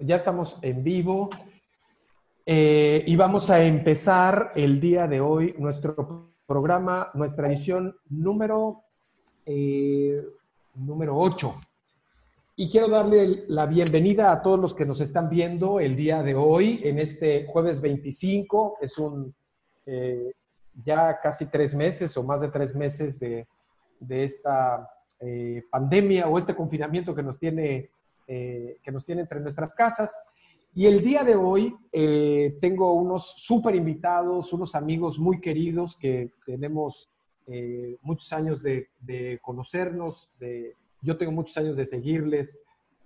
ya estamos en vivo eh, y vamos a empezar el día de hoy nuestro programa, nuestra edición número, eh, número 8. Y quiero darle la bienvenida a todos los que nos están viendo el día de hoy, en este jueves 25. Es un eh, ya casi tres meses o más de tres meses de, de esta pandemia o este confinamiento que nos tiene eh, que nos tiene entre nuestras casas. Y el día de hoy eh, tengo unos súper invitados, unos amigos muy queridos que tenemos eh, muchos años de, conocernos, de, yo tengo muchos años de seguirles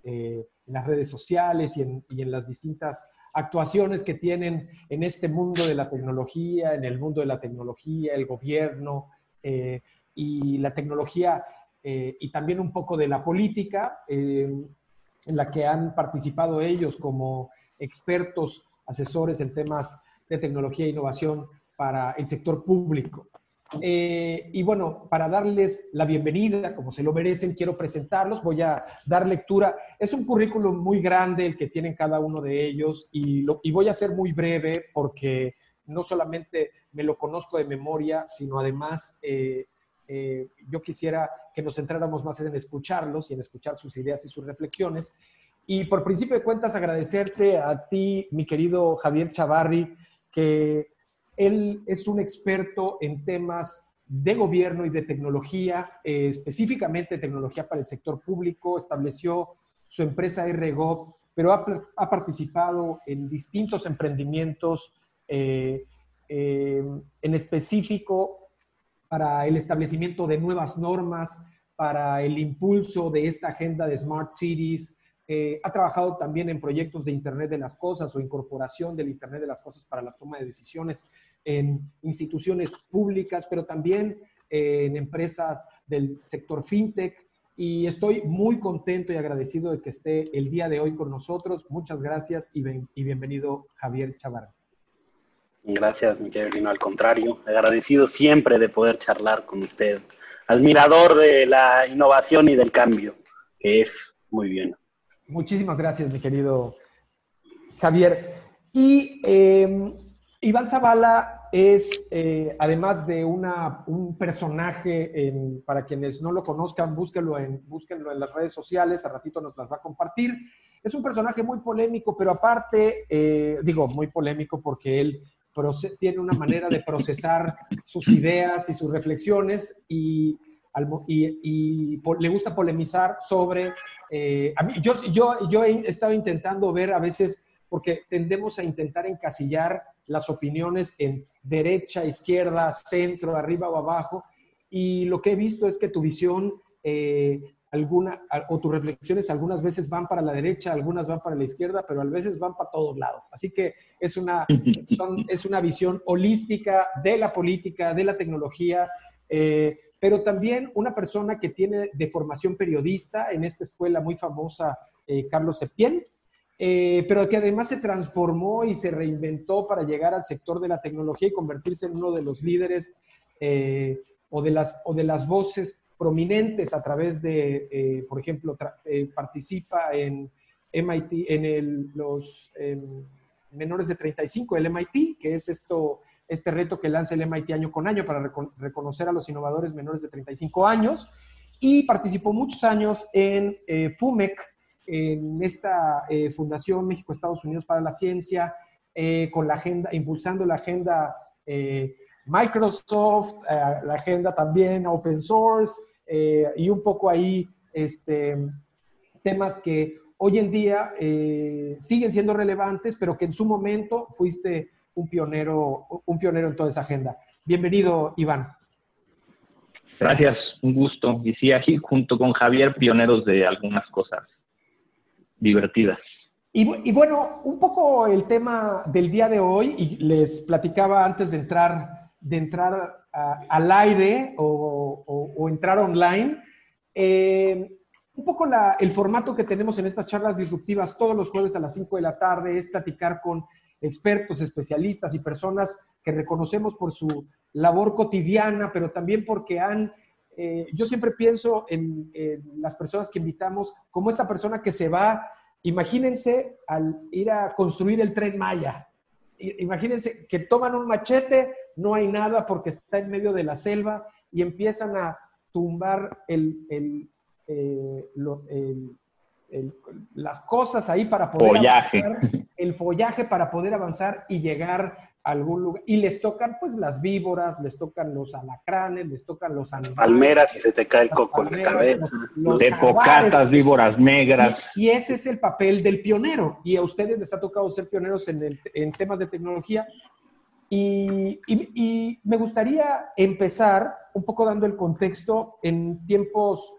en las redes sociales y en, y en, las distintas actuaciones que tienen en este mundo de la tecnología, en el mundo de la tecnología, el gobierno y la tecnología y también un poco de la política en la que han participado ellos como expertos, asesores en temas de tecnología e innovación para el sector público. Eh, y bueno, para darles la bienvenida, como se lo merecen, quiero presentarlos, voy a dar lectura. Es un currículum muy grande el que tienen cada uno de ellos y, y voy a ser muy breve porque no solamente me lo conozco de memoria, sino además eh, eh, yo quisiera que nos centráramos más en escucharlos y en escuchar sus ideas y sus reflexiones. Y por principio de cuentas, agradecerte a ti, mi querido Javier Chavarri, que él es un experto en temas de gobierno y de tecnología, eh, específicamente tecnología para el sector público, estableció su empresa RGO, pero ha, participado en distintos emprendimientos, eh, en específico para el establecimiento de nuevas normas, para el impulso de esta agenda de Smart Cities. Eh, ha trabajado también en proyectos de Internet de las Cosas o incorporación del Internet de las Cosas para la toma de decisiones en instituciones públicas, pero también eh, en empresas del sector fintech. Y estoy muy contento y agradecido de que esté el día de hoy con nosotros. Muchas gracias y, y bienvenido Javier Chavarra. Gracias, Miguel al contrario, agradecido siempre de poder charlar con usted, admirador de la innovación y del cambio, que es muy bien. Muchísimas gracias, mi querido Javier. Y em, Iván Zavala es, eh, además de una, un personaje, para quienes no lo conozcan, búsquenlo en, búsquenlo en las redes sociales, a ratito nos las va a compartir. Es un personaje muy polémico, pero aparte, eh, digo, muy polémico porque él tiene una manera de procesar sus ideas y sus reflexiones y, le gusta polemizar sobre... Eh, a mí, yo, yo, yo he estado intentando ver a veces, porque tendemos a intentar encasillar las opiniones en derecha, izquierda, centro, arriba o abajo, y lo que he visto es que tu visión eh, alguna, o tus reflexiones algunas veces van para la derecha, algunas van para la izquierda, pero a veces van para todos lados. Así que es una, es una visión holística de la política, de la tecnología, eh, pero también una persona que tiene de formación periodista en esta escuela muy famosa, eh, Carlos Septién, eh, pero que además se transformó y se reinventó para llegar al sector de la tecnología y convertirse en uno de los líderes o, de las, o de las voces prominentes a través de, eh, por ejemplo, eh, participa en MIT, en los em, menores de 35, el MIT, que es esto, este reto que lanza el MIT año con año para reconocer a los innovadores menores de 35 años. Y participó muchos años en eh, FUMEC, en esta Fundación México-Estados Unidos para la Ciencia, con la agenda, impulsando la agenda Microsoft, la agenda también open source, eh, y un poco ahí este, temas que hoy en día eh, siguen siendo relevantes, pero que en su momento fuiste un pionero, un pionero en toda esa agenda. Bienvenido, Iván. Gracias, un gusto. Y sí, aquí junto con Javier, pioneros de algunas cosas divertidas. Y, bueno, un poco el tema del día de hoy, y les platicaba antes de entrar, de entrar al aire o, entrar online. Eh, un poco el formato que tenemos en estas charlas disruptivas todos los jueves a las 5 de la tarde es platicar con expertos, especialistas y personas que reconocemos por su labor cotidiana, pero también porque han, eh, yo siempre pienso en, las personas que invitamos como esta persona que se va imagínense al ir a construir el tren Maya. Imagínense que toman un machete, no hay nada porque está en medio de la selva y empiezan a tumbar el, el, eh, las cosas ahí para poder avanzar, el follaje para poder avanzar y llegar a algún lugar. Y les tocan pues las víboras, les tocan los alacranes, les tocan los animales. Palmeras y se te cae el coco en la cabeza. Los, víboras negras. Y, ese es el papel del pionero. Y a ustedes les ha tocado ser pioneros en, en temas de tecnología. Y, me gustaría empezar un poco dando el contexto en tiempos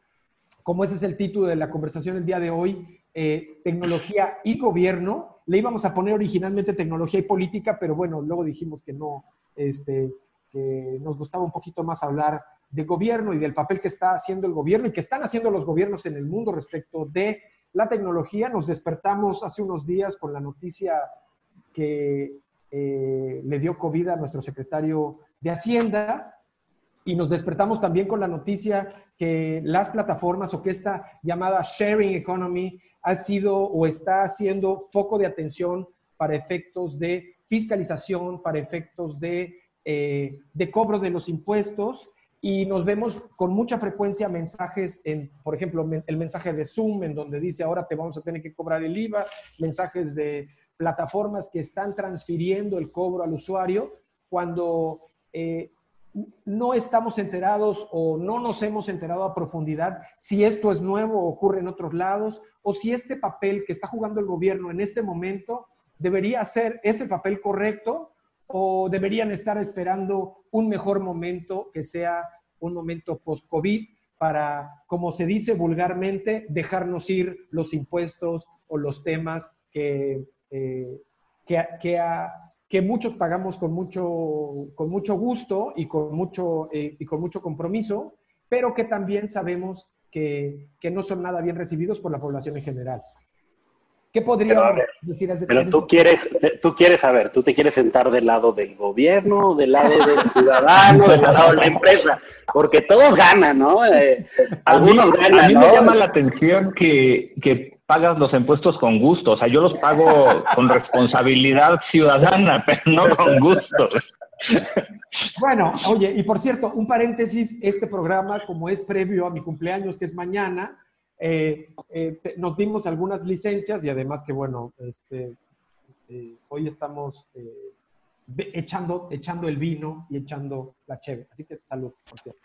como ese es el título de la conversación el día de hoy, eh, tecnología y gobierno. Le íbamos a poner originalmente tecnología y política, pero bueno, luego dijimos que no, este, que nos gustaba un poquito más hablar de gobierno y del papel que está haciendo el gobierno y que están haciendo los gobiernos en el mundo respecto de la tecnología. Nos despertamos hace unos días con la noticia que eh, le dio COVID a nuestro secretario de Hacienda, y nos despertamos también con la noticia que las plataformas o que esta llamada sharing economy ha sido o está haciendo foco de atención para efectos de fiscalización, para efectos de, eh, de cobro de los impuestos y nos vemos con mucha frecuencia mensajes en, por ejemplo, el mensaje de Zoom en donde dice ahora te vamos a tener que cobrar el IVA, mensajes de plataformas que están transfiriendo el cobro al usuario cuando eh, no estamos enterados o no nos hemos enterado a profundidad si esto es nuevo o ocurre en otros lados o si este papel que está jugando el gobierno en este momento debería ser ese papel correcto o deberían estar esperando un mejor momento que sea un momento post-COVID para, como se dice vulgarmente, dejarnos ir los impuestos o los temas que, eh, que, que, que muchos pagamos con mucho, con mucho gusto y con mucho, eh, y con mucho compromiso, pero que también sabemos que, que, no son nada bien recibidos por la población en general. ¿Qué podría decir ese Pero tú quieres, tú quieres saber, tú te quieres sentar del lado del gobierno, del lado del ciudadano, del lado de la empresa, porque todos ganan, ¿no? Eh, algunos ganan. A mí me llama la atención que, que pagas los impuestos con gusto. O sea, yo los pago con responsabilidad ciudadana, pero no con gusto. Bueno, oye, y por cierto, un paréntesis, este programa, como es previo a mi cumpleaños, que es mañana, eh, eh, nos dimos algunas licencias y además que, bueno, este, eh, hoy estamos echando, echando el vino y echando la cheve. Así que salud, por cierto.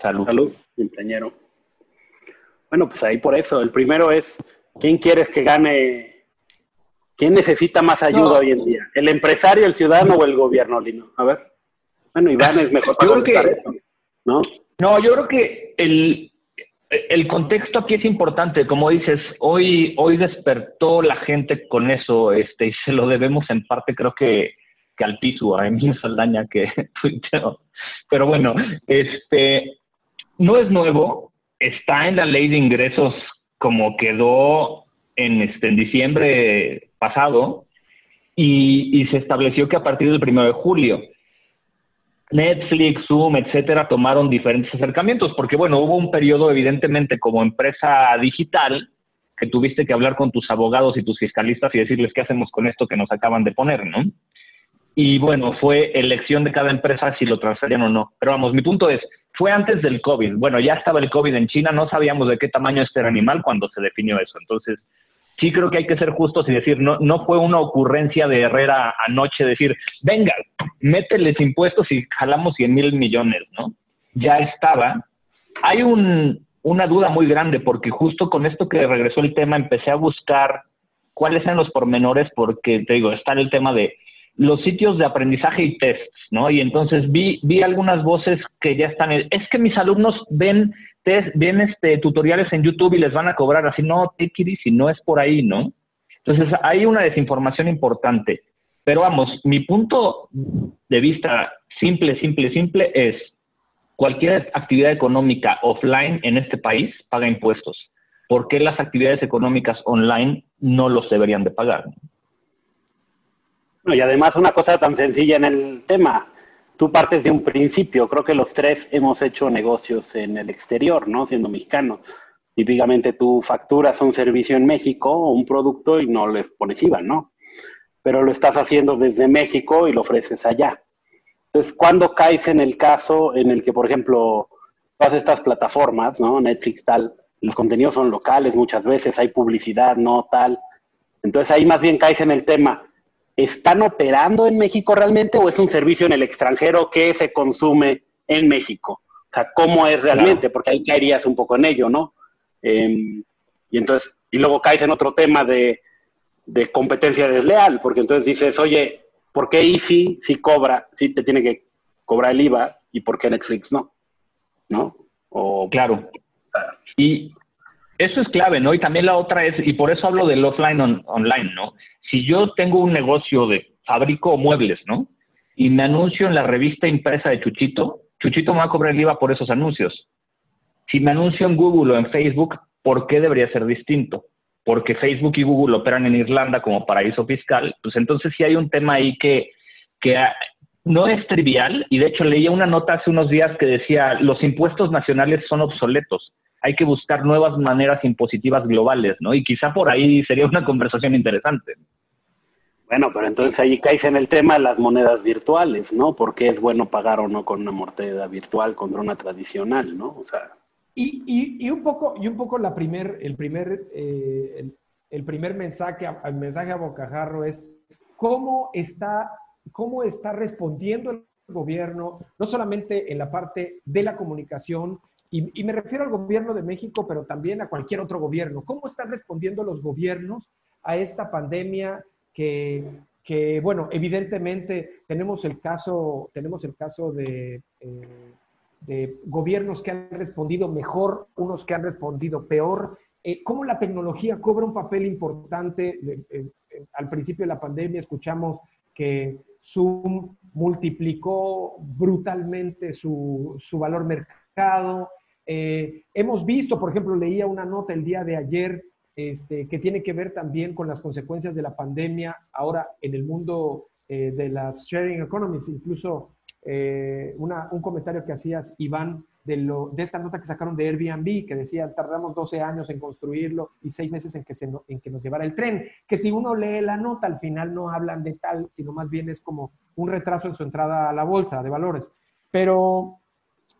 Salud. Salud, compañero. Bueno, pues ahí por eso. El primero es, ¿quién quieres que gane? ¿Quién necesita más ayuda hoy en día? ¿El empresario, el ciudadano o el gobierno, Lino? A ver. Bueno, Iván es mejor para yo creo que, eso, ¿no? No, yo creo que el, el contexto aquí es importante. Como dices, hoy, hoy despertó la gente con eso, este, y se lo debemos en parte, creo que, que al piso, a Emilio Saldaña, que Pero bueno, este, no es nuevo, está en la ley de ingresos como quedó en, este, en diciembre pasado y, se estableció que a partir del primero de julio Netflix, Zoom, etcétera, tomaron diferentes acercamientos, porque bueno, hubo un periodo evidentemente como empresa digital que tuviste que hablar con tus abogados y tus fiscalistas y decirles qué hacemos con esto que nos acaban de poner, ¿no? Y bueno, fue elección de cada empresa si lo transferían o no. Pero vamos, mi punto es, fue antes del COVID. Bueno, ya estaba el COVID en China, no sabíamos de qué tamaño este era animal cuando se definió eso. Entonces, sí creo que hay que ser justos y decir, no, no fue una ocurrencia de Herrera anoche decir, venga, mételes impuestos y jalamos 100 mil millones, ¿no? Ya estaba. Hay un, una duda muy grande porque justo con esto que regresó el tema empecé a buscar cuáles eran los pormenores porque, te digo, está el tema de los sitios de aprendizaje y tests, ¿no? Y entonces vi, vi algunas voces que ya están, es que mis alumnos ven test, ven este, tutoriales en YouTube y les van a cobrar así, no, take it si no es por ahí, ¿no? Entonces hay una desinformación importante. Pero vamos, mi punto de vista simple, simple, simple es cualquier actividad económica offline en este país paga impuestos. ¿Por qué las actividades económicas online no los deberían de pagar? Y además una cosa tan sencilla en el tema, tú partes de un principio, creo que los tres hemos hecho negocios en el exterior, ¿no? Siendo mexicanos. Típicamente tú facturas un servicio en México o un producto y no les pones IVA, ¿no? Pero lo estás haciendo desde México y lo ofreces allá. Entonces, ¿cuándo caes en el caso en el que, por ejemplo, todas estas plataformas, ¿no? Netflix, tal, los contenidos son locales muchas veces, hay publicidad, no tal. Entonces ahí más bien caes en el tema, ¿están operando en México realmente o es un servicio en el extranjero que se consume en México? O sea, ¿cómo es realmente? Porque ahí caerías un poco en ello, ¿no? Em, y entonces, y luego caes en otro tema de, de competencia desleal, porque entonces dices, oye, ¿por qué Easy sí cobra, sí te tiene que cobrar el IVA y por qué Netflix no? ¿No? O, claro. Y eso es clave, ¿no? Y también la otra es, y por eso hablo del offline online, ¿no? Si yo tengo un negocio de fabrico muebles, ¿no? Y me anuncio en la revista impresa de Chuchito, Chuchito me va a cobrar el IVA por esos anuncios. Si me anuncio en Google o en Facebook, ¿por qué debería ser distinto? Porque Facebook y Google operan en Irlanda como paraíso fiscal, pues entonces sí hay un tema ahí que, que no es trivial, y de hecho leía una nota hace unos días que decía, los impuestos nacionales son obsoletos hay que buscar nuevas maneras impositivas globales, ¿no? Y quizá por ahí sería una conversación interesante. Bueno, pero entonces ahí caes en el tema de las monedas virtuales, ¿no? Porque es bueno pagar o no con una moneda virtual contra una tradicional, ¿no? O sea. Y, y, un poco, y un poco la primer, el primer, eh, el, primer mensaje, el mensaje a Bocajarro es cómo está, cómo está respondiendo el gobierno, no solamente en la parte de la comunicación, y, me refiero al gobierno de México, pero también a cualquier otro gobierno. ¿Cómo están respondiendo los gobiernos a esta pandemia que, bueno, evidentemente tenemos el caso, tenemos el caso de, eh, de gobiernos que han respondido mejor, unos que han respondido peor. Eh, ¿Cómo la tecnología cobra un papel importante? al principio de la pandemia escuchamos que Zoom multiplicó brutalmente su, su valor mercado, eh, hemos visto, por ejemplo, leía una nota el día de ayer este, que tiene que ver también con las consecuencias de la pandemia ahora en el mundo eh, de las sharing economies. Incluso eh, un comentario que hacías, Iván, de, lo, de esta nota que sacaron de Airbnb, que decía, tardamos 12 años en construirlo y 6 meses en que, se, en que nos llevara el tren. Que si uno lee la nota, al final no hablan de tal, sino más bien es como un retraso en su entrada a la bolsa de valores. Pero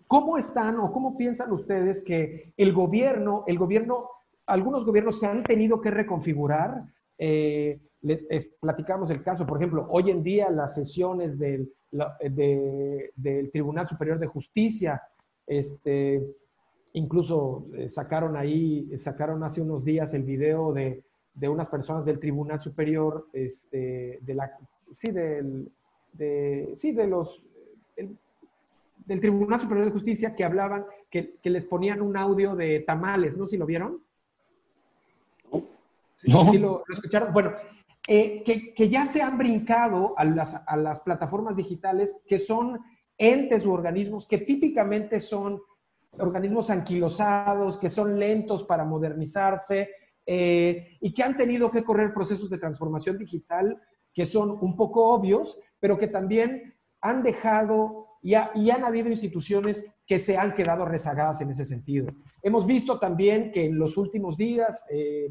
¿Cómo están o cómo piensan ustedes que el gobierno, el gobierno, algunos gobiernos se han tenido que reconfigurar? Eh, les platicamos el caso, por ejemplo, hoy en día las sesiones del, Tribunal Superior de Justicia, este, incluso eh, sacaron ahí, sacaron hace unos días el video de, de unas personas del Tribunal Superior, este, de la, sí, del, de, sí, de los, del Tribunal Superior de Justicia que hablaban, que, les ponían un audio de tamales, ¿no? ¿Si lo vieron? ¿Sí, lo, escucharon? Bueno, eh, que, ya se han brincado a las, a las plataformas digitales que son entes u organismos que típicamente son organismos anquilosados, que son lentos para modernizarse eh, y que han tenido que correr procesos de transformación digital que son un poco obvios, pero que también han dejado y, han habido instituciones que se han quedado rezagadas en ese sentido. Hemos visto también que en los últimos días, eh,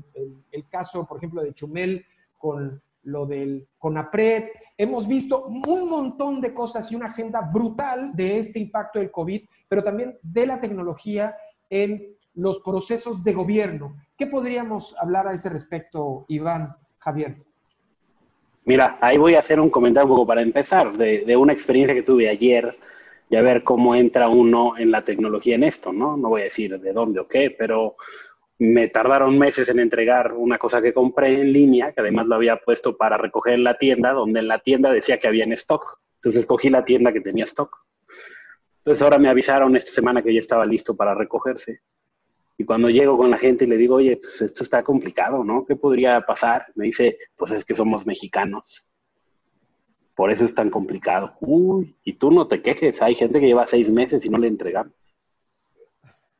el, caso, por ejemplo, de Chumel con lo del CONAPRED, hemos visto un montón de cosas y una agenda brutal de este impacto del COVID, pero también de la tecnología en los procesos de gobierno. ¿Qué podríamos hablar a ese respecto, Iván, Javier? Mira, ahí voy a hacer un comentario para empezar, de, una experiencia que tuve ayer y a ver cómo entra uno en la tecnología en esto, ¿no? No voy a decir de dónde o qué, pero me tardaron meses en entregar una cosa que compré en línea, que además lo había puesto para recoger en la tienda, donde en la tienda decía que había en stock. Entonces escogí la tienda que tenía stock. Entonces ahora me avisaron esta semana que ya estaba listo para recogerse. Y cuando llego con la gente y le digo, oye, pues esto está complicado, ¿no? ¿Qué podría pasar? Me dice, pues es que somos mexicanos. Por eso es tan complicado. Uy, y tú no te quejes, hay gente que lleva seis meses y no le entregamos.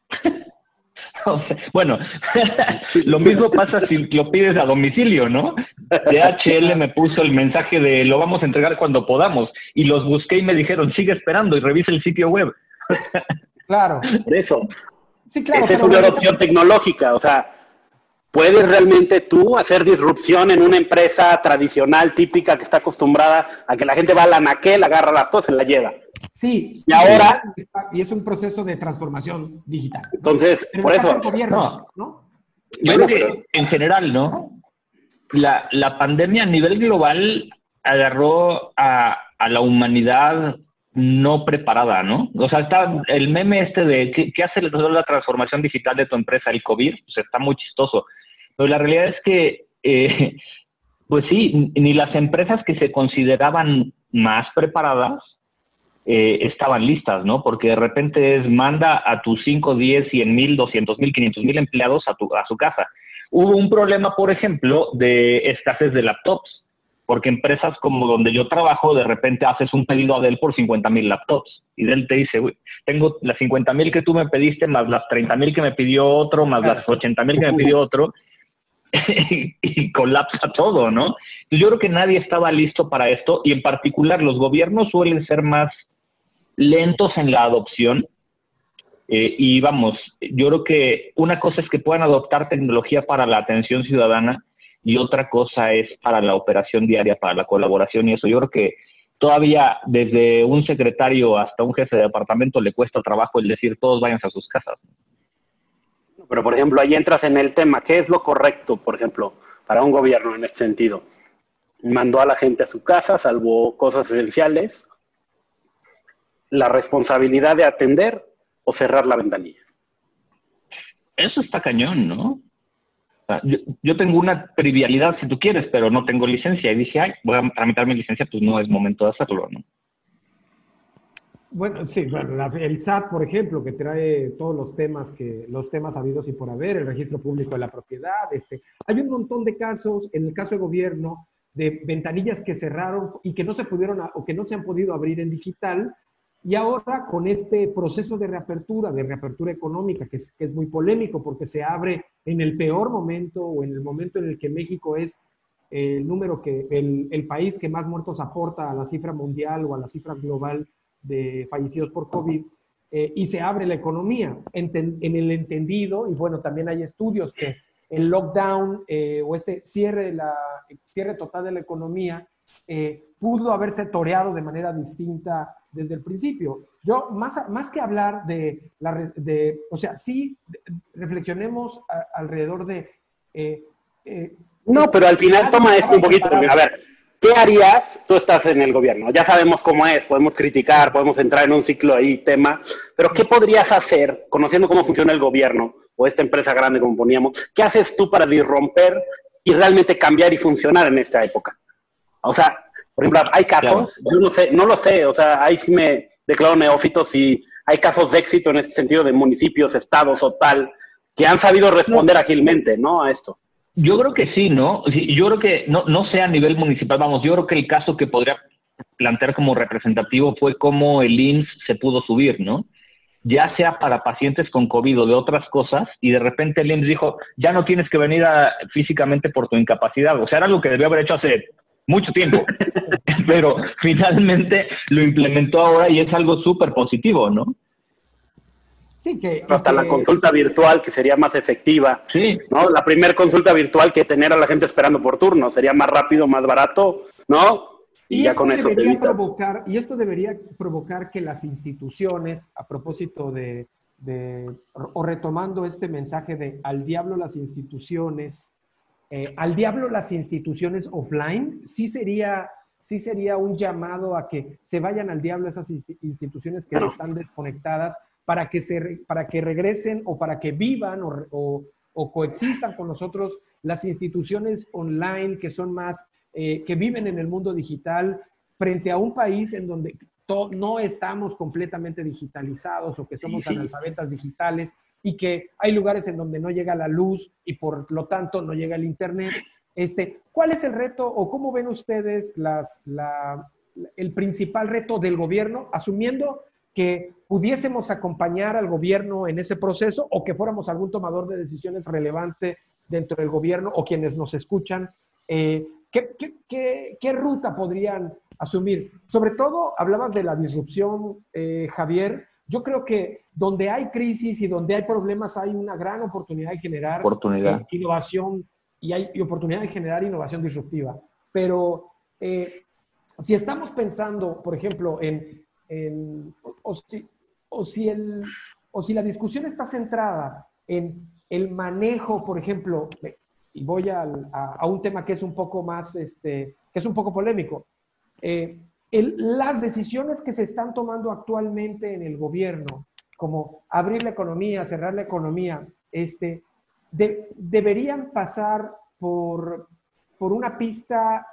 bueno, lo mismo pasa si lo pides a domicilio, ¿no? DHL me puso el mensaje de lo vamos a entregar cuando podamos y los busqué y me dijeron sigue esperando y revisa el sitio web. claro. Por eso, Sí, claro. Esa es una adopción tecnológica, o sea, ¿Puedes realmente tú hacer disrupción en una empresa tradicional, típica, que está acostumbrada a que la gente va a la naquel, agarra las cosas y la lleva? Sí. Y ahora... Y es un proceso de transformación digital. Entonces, por eso... Gobierno, ¿no? Yo creo que en general, ¿no? La, la pandemia a nivel global agarró a, a la humanidad no preparada, ¿no? O sea, está el meme este de ¿qué, hace la transformación digital de tu empresa, el COVID? Pues está muy chistoso. Pero la realidad es que, eh, pues sí, ni las empresas que se consideraban más preparadas eh, estaban listas, ¿no? Porque de repente es manda a tus 5, 10, 100 mil, 200 mil, 500 mil empleados a, tu, a su casa. Hubo un problema, por ejemplo, de escasez de laptops, porque empresas como donde yo trabajo, de repente haces un pedido a Dell por 50 mil laptops y Dell te dice, tengo las 50 mil que tú me pediste, más las 30 mil que me pidió otro, más las 80 mil que me pidió otro, y, colapsa todo, ¿no? Yo creo que nadie estaba listo para esto y en particular los gobiernos suelen ser más lentos en la adopción. Eh, y vamos, yo creo que una cosa es que puedan adoptar tecnología para la atención ciudadana y otra cosa es para la operación diaria, para la colaboración y eso. Yo creo que todavía desde un secretario hasta un jefe de departamento le cuesta trabajo el decir todos váyanse a sus casas. Pero, por ejemplo, ahí entras en el tema, ¿qué es lo correcto, por ejemplo, para un gobierno en este sentido? Mandó a la gente a su casa, salvo cosas esenciales, la responsabilidad de atender o cerrar la ventanilla. Eso está cañón, ¿no? Yo, yo, tengo una trivialidad, si tú quieres, pero no tengo licencia. Y dije, ay, voy a tramitar mi licencia, pues no es momento de hacerlo, ¿no? Bueno, sí, el SAT, por ejemplo, que trae todos los temas que los temas habidos y por haber, el registro público de la propiedad, este, hay un montón de casos, en el caso de gobierno, de ventanillas que cerraron y que no se pudieron o que no se han podido abrir en digital. Y ahora con este proceso de reapertura, de reapertura económica, que es, que es muy polémico porque se abre en el peor momento o en el momento en el que México es el número que, el, el país que más muertos aporta a la cifra mundial o a la cifra global de fallecidos por COVID eh, y se abre la economía en, el entendido, y bueno, también hay estudios que el lockdown eh, o este cierre, la, cierre total de la economía eh, pudo haberse toreado de manera distinta desde el principio. Yo, más, más que hablar de, la, de, o sea, sí reflexionemos alrededor de... no, pero al final toma esto un poquito, a ver, ¿Qué harías? Tú estás en el gobierno, ya sabemos cómo es, podemos criticar, podemos entrar en un ciclo ahí, tema, pero ¿qué podrías hacer, conociendo cómo funciona el gobierno o esta empresa grande como poníamos, qué haces tú para disromper y realmente cambiar y funcionar en esta época? O sea, por ejemplo, hay casos, yo no sé, no lo sé, o sea, ahí sí me declaro neófito si hay casos de éxito en este sentido de municipios, estados o tal, que han sabido responder ágilmente, ¿no? A esto. Yo creo que sí, ¿no? Yo creo que no, no sea a nivel municipal, vamos, yo creo que el caso que podría plantear como representativo fue cómo el IMSS se pudo subir, ¿no? Ya sea para pacientes con COVID o de otras cosas, y de repente el IMSS dijo, ya no tienes que venir físicamente por tu incapacidad. O sea, era algo que debió haber hecho hace mucho tiempo, pero finalmente lo implementó ahora y es algo súper positivo, ¿no? que, hasta la consulta virtual que sería más efectiva. Sí. ¿no? La primera consulta virtual que tener a la gente esperando por turno sería más rápido, más barato, ¿no? Y, ya con eso te provocar, Y esto debería provocar que las instituciones, a propósito de, de o retomando este mensaje de al diablo las instituciones, eh, al diablo las instituciones offline, sí sería, sí sería un llamado a que se vayan al diablo esas instituciones que están desconectadas para que, se, para que regresen o para que vivan o, o, coexistan con nosotros las instituciones online que son más, eh, que viven en el mundo digital frente a un país en donde no estamos completamente digitalizados o que somos analfabetas digitales y que hay lugares en donde no llega la luz y por lo tanto no llega el Internet. Este, ¿Cuál es el reto o cómo ven ustedes las, la, el principal reto del gobierno, asumiendo que pudiésemos acompañar al gobierno en ese proceso o que fuéramos algún tomador de decisiones relevante dentro del gobierno o quienes nos escuchan, eh, ¿qué, ruta podrían asumir? Sobre todo, hablabas de la disrupción, eh, Javier. Yo creo que donde hay crisis y donde hay problemas hay una gran oportunidad de generar oportunidad. Eh, innovación y hay oportunidad de generar innovación disruptiva. Pero eh, si estamos pensando, por ejemplo, en, o, si, o, si el, o si la discusión está centrada en el manejo, por ejemplo, y voy a, a, un tema que es un poco más, este, que es un poco polémico. Eh, las decisiones que se están tomando actualmente en el gobierno, como abrir la economía, cerrar la economía, este, deberían pasar por, por una pista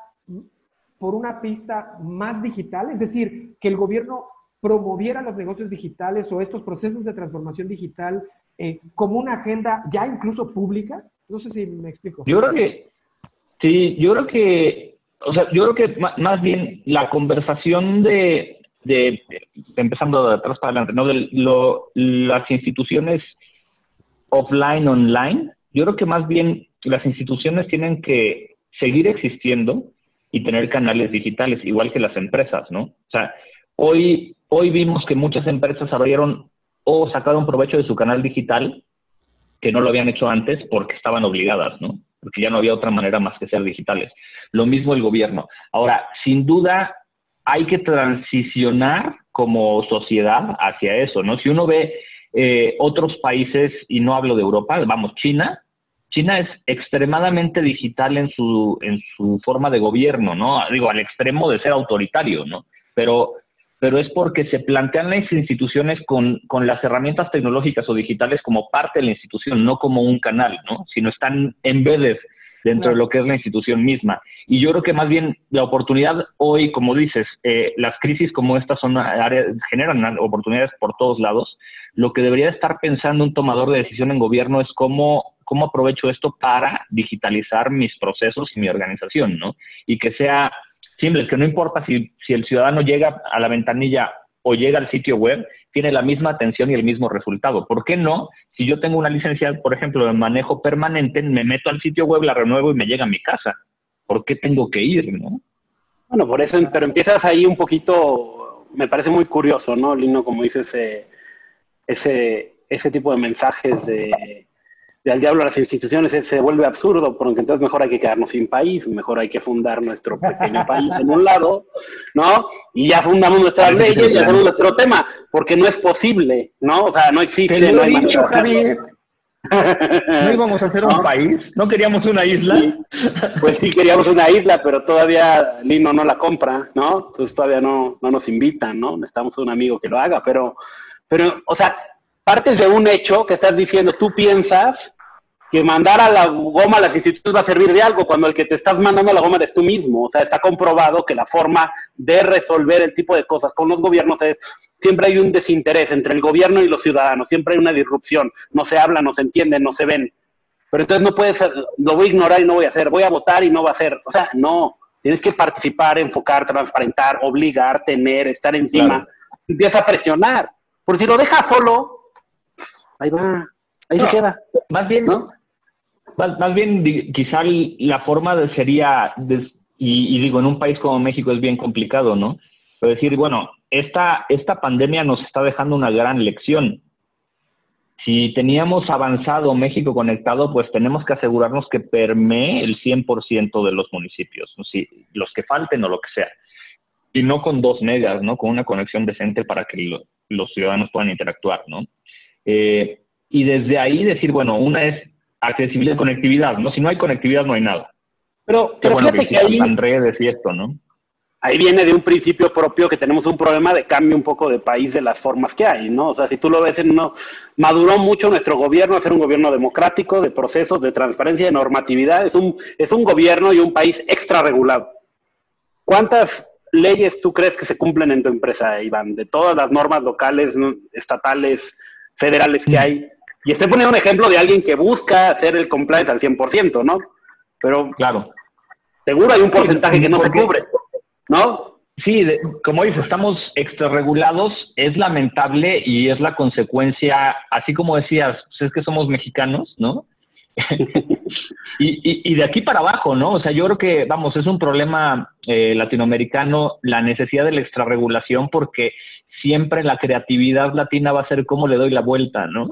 por una pista más digital, es decir, que el gobierno promoviera los negocios digitales o estos procesos de transformación digital eh, como una agenda ya incluso pública? No sé si me explico. Yo creo que, sí, yo creo que, o sea, yo creo que más bien la conversación de, de empezando de atrás para adelante, ¿no? De lo, las instituciones offline, online, yo creo que más bien las instituciones tienen que seguir existiendo y tener canales digitales, igual que las empresas, ¿no? O sea, hoy, hoy vimos que muchas empresas abrieron o sacaron provecho de su canal digital que no lo habían hecho antes porque estaban obligadas, ¿no? Porque ya no había otra manera más que ser digitales. Lo mismo el gobierno. Ahora, sin duda, hay que transicionar como sociedad hacia eso, ¿no? Si uno ve eh, otros países, y no hablo de Europa, vamos, China, China es extremadamente digital en su, en su forma de gobierno, ¿no? Digo, al extremo de ser autoritario, ¿no? Pero, pero es porque se plantean las instituciones con, con las herramientas tecnológicas o digitales como parte de la institución, no como un canal, ¿no? Sino están embedded dentro de lo que es la institución misma. Y yo creo que más bien la oportunidad hoy, como dices, eh, las crisis como estas son áreas, generan oportunidades por todos lados. Lo que debería estar pensando un tomador de decisión en gobierno es cómo ¿cómo aprovecho esto para digitalizar mis procesos y mi organización, ¿no? Y que sea simple, que no importa si, si el ciudadano llega a la ventanilla o llega al sitio web, tiene la misma atención y el mismo resultado. ¿Por qué no? Si yo tengo una licencia, por ejemplo, de manejo permanente, me meto al sitio web, la renuevo y me llega a mi casa. ¿Por qué tengo que ir, no? Bueno, por eso, pero empiezas ahí un poquito, me parece muy curioso, ¿no, Lino? Como dices, ese, ese tipo de mensajes de de al diablo a las instituciones se vuelve absurdo, porque entonces mejor hay que quedarnos sin país, mejor hay que fundar nuestro pequeño país en un lado, ¿no? Y ya fundamos nuestras leyes y hacemos nuestro tema, porque no es posible, ¿no? O sea, no existe. No, hay no íbamos a hacer un país, no queríamos una isla. Pues sí, queríamos una isla, pero todavía Lino no la compra, ¿no? Entonces todavía no, no nos invitan, ¿no? Necesitamos un amigo que lo haga, pero, pero, o sea, partes de un hecho que estás diciendo, tú piensas que mandar a la goma a las instituciones va a servir de algo cuando el que te estás mandando a la goma eres tú mismo. O sea, está comprobado que la forma de resolver el tipo de cosas con los gobiernos es siempre hay un desinterés entre el gobierno y los ciudadanos, siempre hay una disrupción, no se habla, no se entiende, no se ven. Pero entonces no puedes, lo voy a ignorar y no voy a hacer, voy a votar y no va a hacer. O sea, no, tienes que participar, enfocar, transparentar, obligar, tener, estar encima. Empieza a presionar. Por si lo dejas solo, ahí va, ahí se queda. Más bien, ¿no? más, bien, quizá la forma de sería, y, digo, en un país como México es bien complicado, ¿no? Pero decir, bueno, esta, esta pandemia nos está dejando una gran lección. Si teníamos avanzado México conectado, pues tenemos que asegurarnos que permee el 100% de los municipios, ¿no? si, los que falten o lo que sea. Y no con dos megas, ¿no? Con una conexión decente para que los ciudadanos puedan interactuar, ¿no? Eh, y desde ahí decir, bueno, una es accesibilidad y conectividad, ¿no? Si no hay conectividad no hay nada. Pero, pero fíjate que, ahí... redes y esto, ¿no? Ahí viene de un principio propio que tenemos un problema de cambio un poco de país de las formas que hay, ¿no? O sea, si tú lo ves en uno, maduró mucho nuestro gobierno a ser un gobierno democrático, de procesos, de transparencia, de normatividad, es un, es un gobierno y un país extra regulado. ¿Cuántas leyes tú crees que se cumplen en tu empresa, Iván? De todas las normas locales, estatales, federales que hay, y estoy poniendo un ejemplo de alguien que busca hacer el compliance al 100%, ¿no? Pero claro. seguro hay un porcentaje que no se cubre, ¿no? Sí, como dices, estamos extrarregulados, es lamentable y es la consecuencia, así como decías, pues es que somos mexicanos, ¿no? y, y, de aquí para abajo, ¿no? O sea, yo creo que, vamos, es un problema eh, latinoamericano la necesidad de la extrarregulación porque siempre la creatividad latina va a ser cómo le doy la vuelta, ¿no?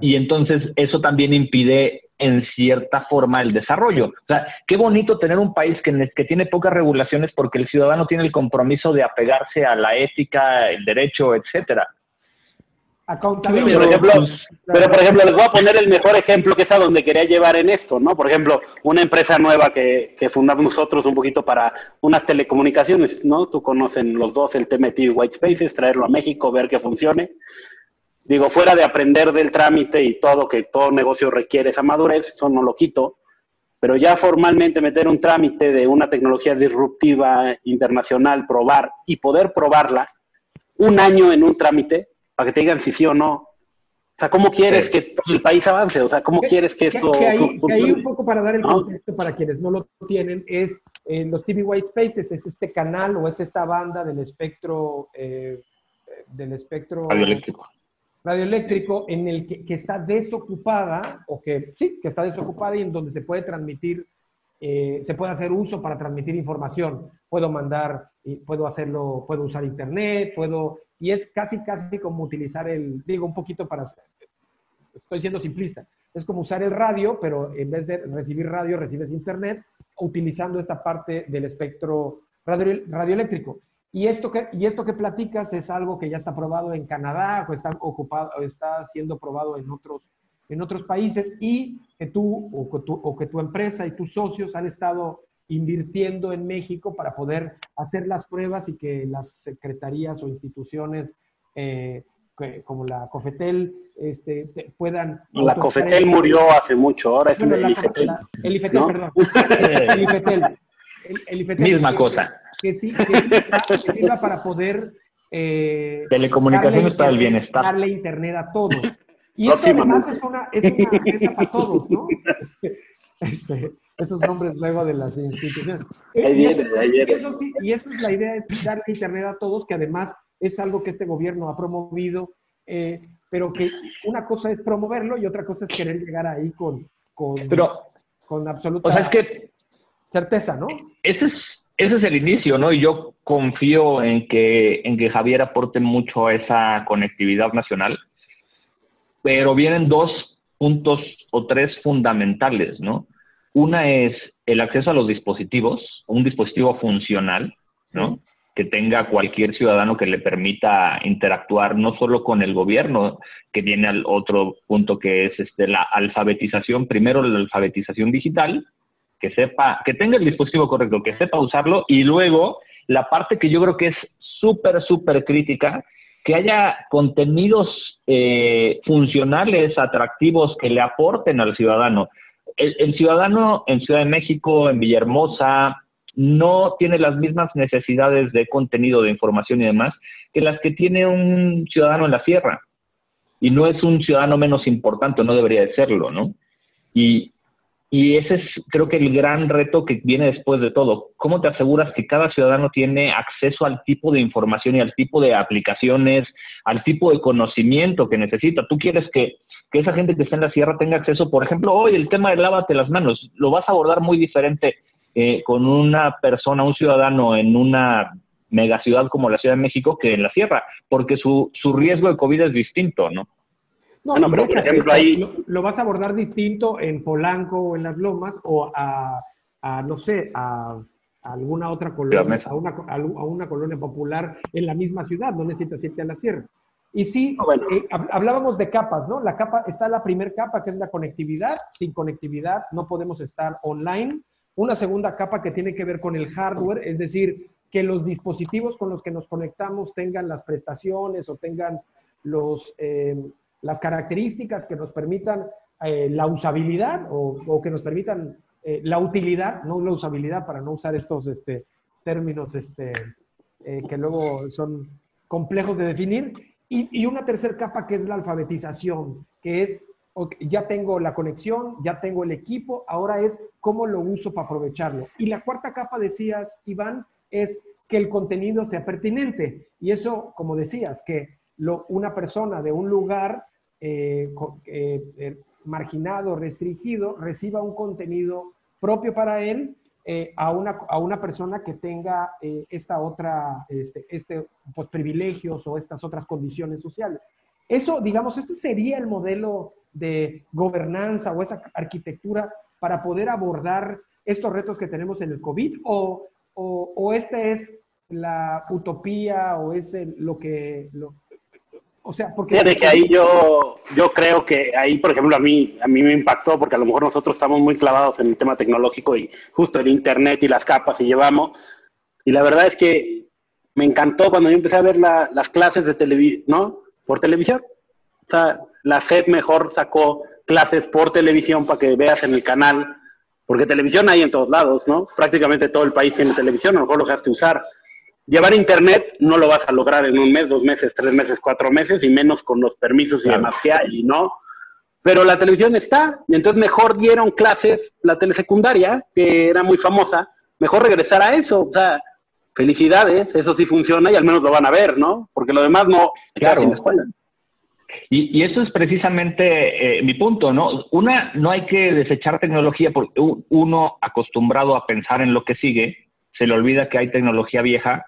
Y entonces eso también impide en cierta forma el desarrollo. O sea, qué bonito tener un país que, que tiene pocas regulaciones porque el ciudadano tiene el compromiso de apegarse a la ética, el derecho, etcétera. Pero, por ejemplo, pero por ejemplo, les voy a poner el mejor ejemplo que es a donde quería llevar en esto, ¿no? Por ejemplo, una empresa nueva que, que fundamos nosotros un poquito para unas telecomunicaciones, ¿no? Tú conocen los dos el TMT y White Spaces, traerlo a México, ver que funcione. Digo, fuera de aprender del trámite y todo, que todo negocio requiere esa madurez, eso no lo quito, pero ya formalmente meter un trámite de una tecnología disruptiva internacional, probar y poder probarla un año en un trámite, para que te digan si sí o no. O sea, ¿cómo quieres que el país avance? O sea, ¿cómo quieres que esto... Que, ahí, un poco para dar el contexto para quienes no lo tienen, es en los TV White Spaces, es este canal o es esta banda del espectro... Eh, del espectro... Radioeléctrico. Radioeléctrico en el que, que, está desocupada, o que sí, que está desocupada y en donde se puede transmitir, eh, se puede hacer uso para transmitir información. Puedo mandar, puedo hacerlo, puedo usar internet, puedo y es casi, casi como utilizar el, digo, un poquito para, estoy siendo simplista, es como usar el radio, pero en vez de recibir radio, recibes internet, utilizando esta parte del espectro radio, radioeléctrico. Y esto, que, y esto que platicas es algo que ya está probado en Canadá o está, ocupado, está siendo probado en otros, en otros países y que tú o que tu, o que tu empresa y tus socios han estado invirtiendo en México para poder hacer las pruebas y que las secretarías o instituciones eh, como la COFETEL este, puedan... La COFETEL murió hace mucho, ahora es el IFETEL. el IFETEL, perdón. el IFETEL. El, IFETEL Misma cosa. Que sí, que, sirva para poder... Eh, Telecomunicaciones para el bienestar. Darle internet a todos. Y eso además es una, es una para todos, ¿no? Este, este, esos nombres luego de las instituciones. y, eso, y eso es la idea, es darle internet a todos, que además es algo que este gobierno ha promovido, eh, pero que una cosa es promoverlo y otra cosa es querer llegar ahí con, con, con absoluta certeza, ¿no? Ese es, ese es el inicio, ¿no? Y yo confío en que, en que Javier aporte mucho a esa conectividad nacional, pero vienen dos puntos o tres fundamentales, ¿no? Una es el acceso a los dispositivos, un dispositivo funcional, ¿no? Que tenga cualquier ciudadano que le permita interactuar no solo con el gobierno, que viene al otro punto que es este, la alfabetización, primero la alfabetización digital, que sepa, que tenga el dispositivo correcto, que sepa usarlo, y luego la parte que yo creo que es súper, súper crítica, que haya contenidos eh, funcionales, atractivos, que le aporten al ciudadano el, ciudadano en Ciudad de México, en Villahermosa, no tiene las mismas necesidades de contenido, de información y demás que las que tiene un ciudadano en la sierra. Y no es un ciudadano menos importante, no debería de serlo, ¿no? Y, y ese es, creo que, el gran reto que viene después de todo. ¿Cómo te aseguras que cada ciudadano tiene acceso al tipo de información y al tipo de aplicaciones, al tipo de conocimiento que necesita? Tú quieres que que esa gente que está en la sierra tenga acceso, por ejemplo, hoy el tema de lávate las manos, lo vas a abordar muy diferente eh, con una persona, un ciudadano en una megaciudad como la Ciudad de México que en la sierra, porque su, su riesgo de COVID es distinto, ¿no? No, no pero por ejemplo ahí... Lo, vas a abordar distinto en Polanco o en Las Lomas o a, a no sé, a, alguna otra colonia, a una, a una colonia popular en la misma ciudad, no necesitas irte a la sierra. Y sí, ah, eh, hablábamos de capas, ¿no? La capa, está la primera capa, que es la conectividad. Sin conectividad no podemos estar online. Una segunda capa que tiene que ver con el hardware, es decir, que los dispositivos con los que nos conectamos tengan las prestaciones o tengan los, eh, las características que nos permitan eh, la usabilidad o, que nos permitan la utilidad, no la usabilidad, para no usar estos este, términos este, que luego son complejos de definir. Y, una tercera capa que es la alfabetización, que es, ya tengo la conexión, ya tengo el equipo, ahora es cómo lo uso para aprovecharlo. Y la cuarta capa, decías, Iván, es que el contenido sea pertinente. Y eso, como decías, que lo, una persona de un lugar eh, eh, eh, marginado, restringido, reciba un contenido propio para él eh, a, una, a una persona que tenga eh, esta otra, este, este, pues, privilegios o estas otras condiciones sociales. Eso, digamos, este sería el modelo de gobernanza o esa arquitectura para poder abordar estos retos que tenemos en el COVID o, o, o este es la utopía o es lo que... o sea, porque... de que ahí yo, yo creo que ahí, por ejemplo, a mí, a mí me impactó porque a lo mejor nosotros estamos muy clavados en el tema tecnológico y justo el Internet y las capas y llevamos. Y la verdad es que me encantó cuando yo empecé a ver las clases de televisión, ¿no? Por televisión. O sea, la SED mejor sacó clases por televisión para que veas en el canal, porque televisión hay en todos lados, ¿no? Prácticamente todo el país tiene televisión, a lo mejor lo dejaste usar. Llevar internet no lo vas a lograr en un mes, dos meses, tres meses, cuatro meses, y menos con los permisos y demás que hay, ¿no? Pero la televisión está, y entonces mejor dieron clases, la telesecundaria, que era muy famosa, mejor regresar a eso, o sea, felicidades, eso sí funciona y al menos lo van a ver, ¿no? Porque lo demás no, claro. sin escuela. Y, y, eso es precisamente eh, mi punto, ¿no? Una, no hay que desechar tecnología porque uno acostumbrado a pensar en lo que sigue, se le olvida que hay tecnología vieja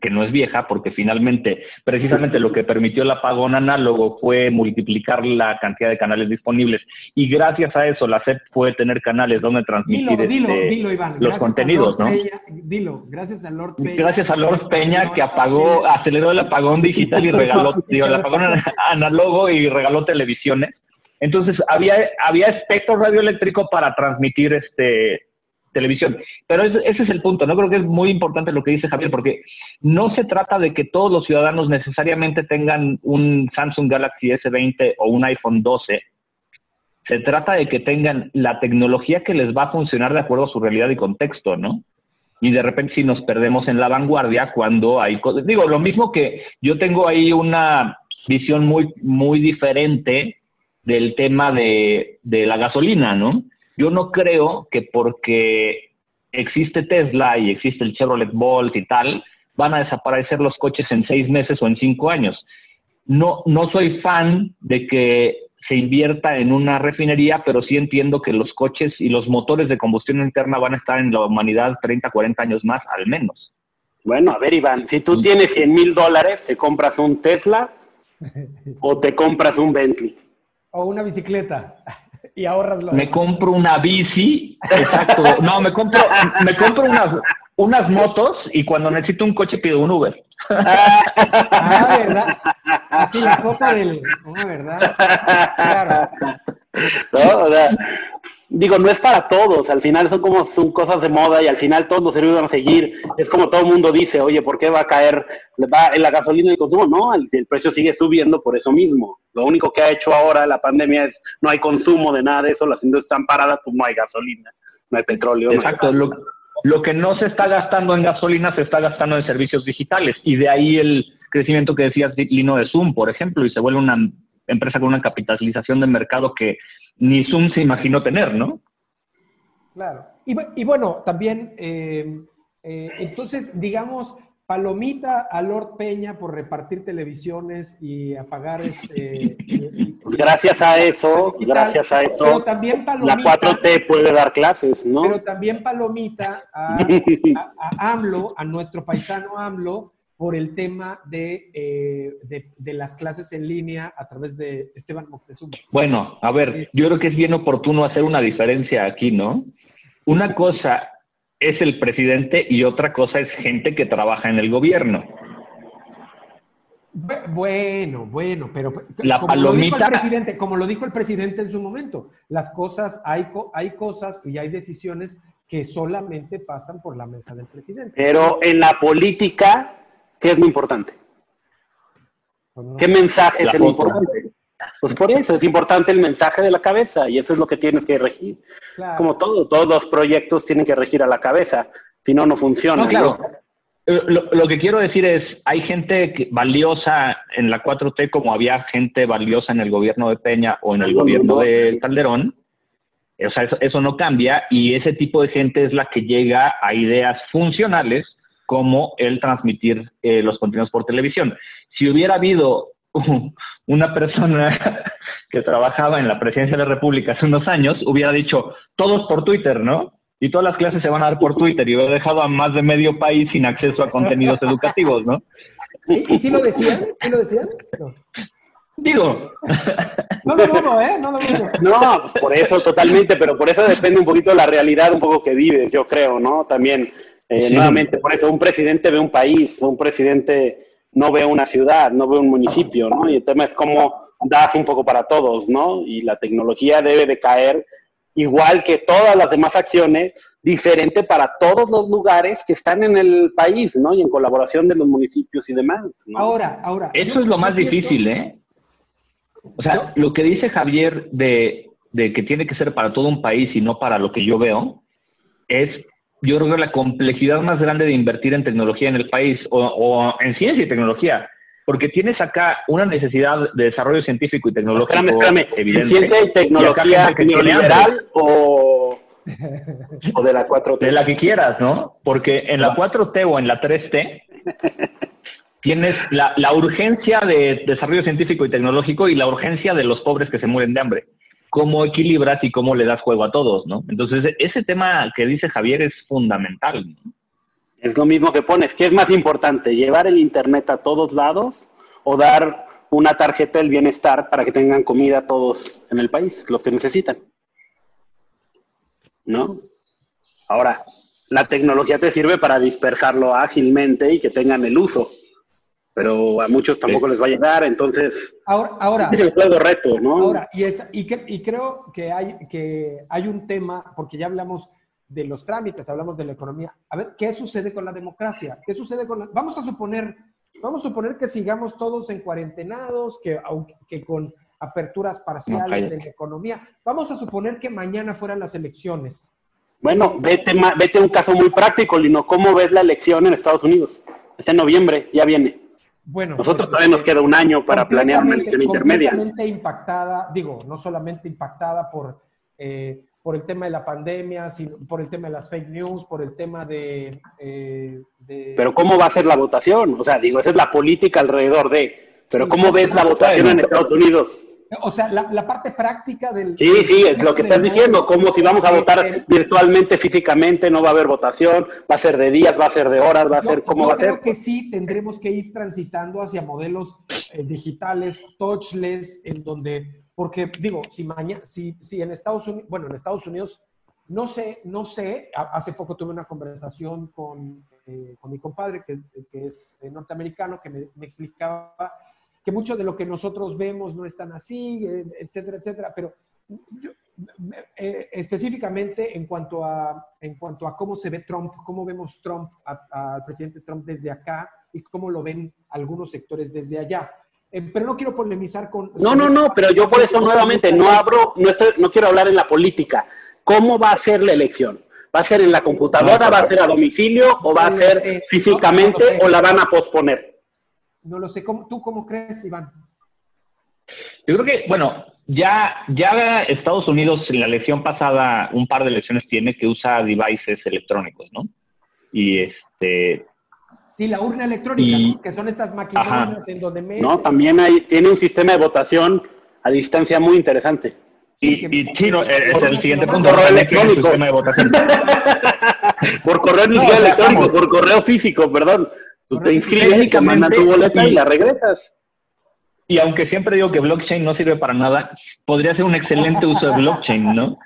que no es vieja, porque finalmente, precisamente lo que permitió el apagón análogo fue multiplicar la cantidad de canales disponibles. Y gracias a eso, la SEP puede tener canales donde transmitir este, los contenidos, ¿no? dilo, gracias a Lord Peña. Gracias a Lord Peña que apagó, aceleró el apagón digital y regaló, digo, el apagón análogo y regaló televisiones. Entonces, había, había espectro radioeléctrico para transmitir este televisión. Pero ese, es el punto, ¿no? Creo que es muy importante lo que dice Javier, porque no se trata de que todos los ciudadanos necesariamente tengan un Samsung Galaxy S20 o un iPhone 12. Se trata de que tengan la tecnología que les va a funcionar de acuerdo a su realidad y contexto, ¿no? Y de repente si nos perdemos en la vanguardia cuando hay cosas. Digo, lo mismo que yo tengo ahí una visión muy, muy diferente del tema de, de la gasolina, ¿no? Yo no creo que porque existe Tesla y existe el Chevrolet Bolt y tal, van a desaparecer los coches en seis meses o en cinco años. No, no soy fan de que se invierta en una refinería, pero sí entiendo que los coches y los motores de combustión interna van a estar en la humanidad 30, 40 años más, al menos. Bueno, a ver, Iván, si tú tienes 100 mil dólares, ¿te compras un Tesla o te compras un Bentley? O una bicicleta y ahorras lo Me compro una bici, exacto. No, me compro, me compro unas, unas motos y cuando necesito un coche pido un Uber. Ah, ¿verdad? Así la copa del... Ah, ¿verdad? Claro. No, o sea, digo, no es para todos, al final son como son cosas de moda y al final todos los servicios van a seguir. Es como todo el mundo dice, oye, ¿por qué va a caer va en la gasolina y consumo? No, el, precio sigue subiendo por eso mismo. Lo único que ha hecho ahora la pandemia es no hay consumo de nada de eso, las industrias están paradas, pues no hay gasolina, no hay petróleo. Exacto, lo, lo que no se está gastando en gasolina se está gastando en servicios digitales y de ahí el crecimiento que decías, Lino, de Zoom, por ejemplo, y se vuelve una empresa con una capitalización de mercado que ni Zoom se imaginó tener, ¿no? Claro. Y, bueno, también, eh, eh, entonces, digamos, palomita a Lord Peña por repartir televisiones y apagar este... gracias a eso, gracias a eso, pero también palomita, la 4T puede dar clases, ¿no? Pero también palomita a, a AMLO, a nuestro paisano AMLO, por el tema eh, de, de, las clases en línea a través de Esteban Moctezuma. Bueno, a ver, yo creo que es bien oportuno hacer una diferencia aquí, ¿no? Una cosa es el presidente y otra cosa es gente que trabaja en el gobierno. Bueno, bueno, pero la como palomita... lo dijo el presidente, como lo dijo el presidente en su momento, las cosas, hay, hay cosas y hay decisiones que solamente pasan por la mesa del presidente. Pero en la política ¿Qué es lo importante? ¿Qué mensaje es el importante? Pues por eso, es importante el mensaje de la cabeza y eso es lo que tienes que regir. Como todo, todos los proyectos tienen que regir a la cabeza, si no, no funciona. claro. Eh, lo, que quiero decir es, hay gente valiosa en la 4T como había gente valiosa en el gobierno de Peña o en el gobierno de Calderón. O sea, eso, eso no cambia y ese tipo de gente es la que llega a ideas funcionales como el transmitir eh, los contenidos por televisión. Si hubiera habido una persona que trabajaba en la presidencia de la República hace unos años, hubiera dicho todos por Twitter, ¿no? y todas las clases se van a dar por Twitter y he dejado a más de medio país sin acceso a contenidos educativos, ¿no? ¿Y, si lo decían? ¿Sí lo decían? No. Digo. No lo dudo, ¿eh? No lo dudo. No, por eso totalmente, pero por eso depende un poquito de la realidad un poco que vives, yo creo, ¿no? También, eh, nuevamente, por eso un presidente ve un país, un presidente no ve una ciudad, no ve un municipio, ¿no? Y el tema es cómo das un poco para todos, ¿no? Y la tecnología debe de caer igual que todas las demás acciones, diferente para todos los lugares que están en el país, ¿no? Y en colaboración de los municipios y demás. ¿no? Ahora, ahora. Eso es lo más difícil, ¿eh? O sea, lo que dice Javier de, de, que tiene que ser para todo un país y no para lo que yo veo, es, yo creo que la complejidad más grande de invertir en tecnología en el país o, o en ciencia y tecnología porque tienes acá una necesidad de desarrollo científico y tecnológico. Espérame, espérame. Evidente. ¿Ciencia y tecnología liberal o, o de la 4T? De la que quieras, ¿no? Porque en la 4T o en la 3T tienes la, la urgencia de desarrollo científico y tecnológico y la urgencia de los pobres que se mueren de hambre. ¿Cómo equilibras y cómo le das juego a todos, no? Entonces, ese tema que dice Javier es fundamental. ¿no? Es lo mismo que pones. ¿Qué es más importante? ¿Llevar el Internet a todos lados o dar una tarjeta del bienestar para que tengan comida todos en el país, los que necesitan? ¿No? Ahora, la tecnología te sirve para dispersarlo ágilmente y que tengan el uso, pero a muchos tampoco les va a llegar, entonces ahora, ahora es el juego reto, ¿no? Ahora, y, y, que, y creo que hay, que hay un tema, porque ya hablamos de los trámites, hablamos de la economía. A ver, ¿qué sucede con la democracia? ¿Qué sucede con la... Vamos a suponer, vamos a suponer que sigamos todos en cuarentenados, que, que con aperturas parciales de la economía. Vamos a suponer que mañana fueran las elecciones. Bueno, vete, vete un caso muy práctico, Lino. ¿Cómo ves la elección en Estados Unidos? Es en noviembre, ya viene. Bueno, nosotros pues, todavía nos queda un año para planear una elección intermedia. impactada, digo, no solamente impactada por eh, por el tema de la pandemia, por el tema de las fake news, por el tema de, eh, Pero ¿cómo va a ser la votación? O sea, digo, esa es la política alrededor de... Pero ¿cómo ves la votación en Estados Unidos? O sea, la, parte práctica del... Sí, sí, es lo que estás diciendo, como si vamos a votar virtualmente, físicamente, no va a haber votación, va a ser de días, va a ser de horas, va a ser, ¿cómo va a ser? Creo que sí tendremos que ir transitando hacia modelos eh, digitales, touchless, en donde porque digo, si, mañana, si, si en Estados Unidos, bueno, en Estados Unidos, no sé, no sé, hace poco tuve una conversación con, eh, con mi compadre, que es, que es eh, norteamericano, que me, me, explicaba que mucho de lo que nosotros vemos no es tan así, eh, etcétera, etcétera, pero yo, eh, específicamente en cuanto, a, en cuanto a cómo se ve Trump, cómo vemos Trump, al presidente Trump desde acá y cómo lo ven algunos sectores desde allá. Eh, pero no quiero polemizar con... No, no, no, pero yo por eso nuevamente no abro, no, estoy, no quiero hablar en la política. ¿Cómo va a ser la elección? ¿Va a ser en la computadora, va a ser a domicilio o va a ser físicamente o la van a posponer? No lo sé. ¿Tú cómo crees, Iván? Yo creo que, bueno, ya, ya Estados Unidos en la elección pasada, un par de elecciones tiene que usa devices electrónicos, ¿no? Y este, Sí, la urna electrónica, que son estas máquinas en donde me... No, también hay, tiene un sistema de votación a distancia muy interesante. Sí, y, sí, no, es el siguiente punto. Correo electrónico. por correo electrónico, por correo físico, perdón. Tú te inscribes y te mandan tu boleta y la regresas. Y aunque siempre digo que blockchain no sirve para nada, podría ser un excelente uso de blockchain, ¿no?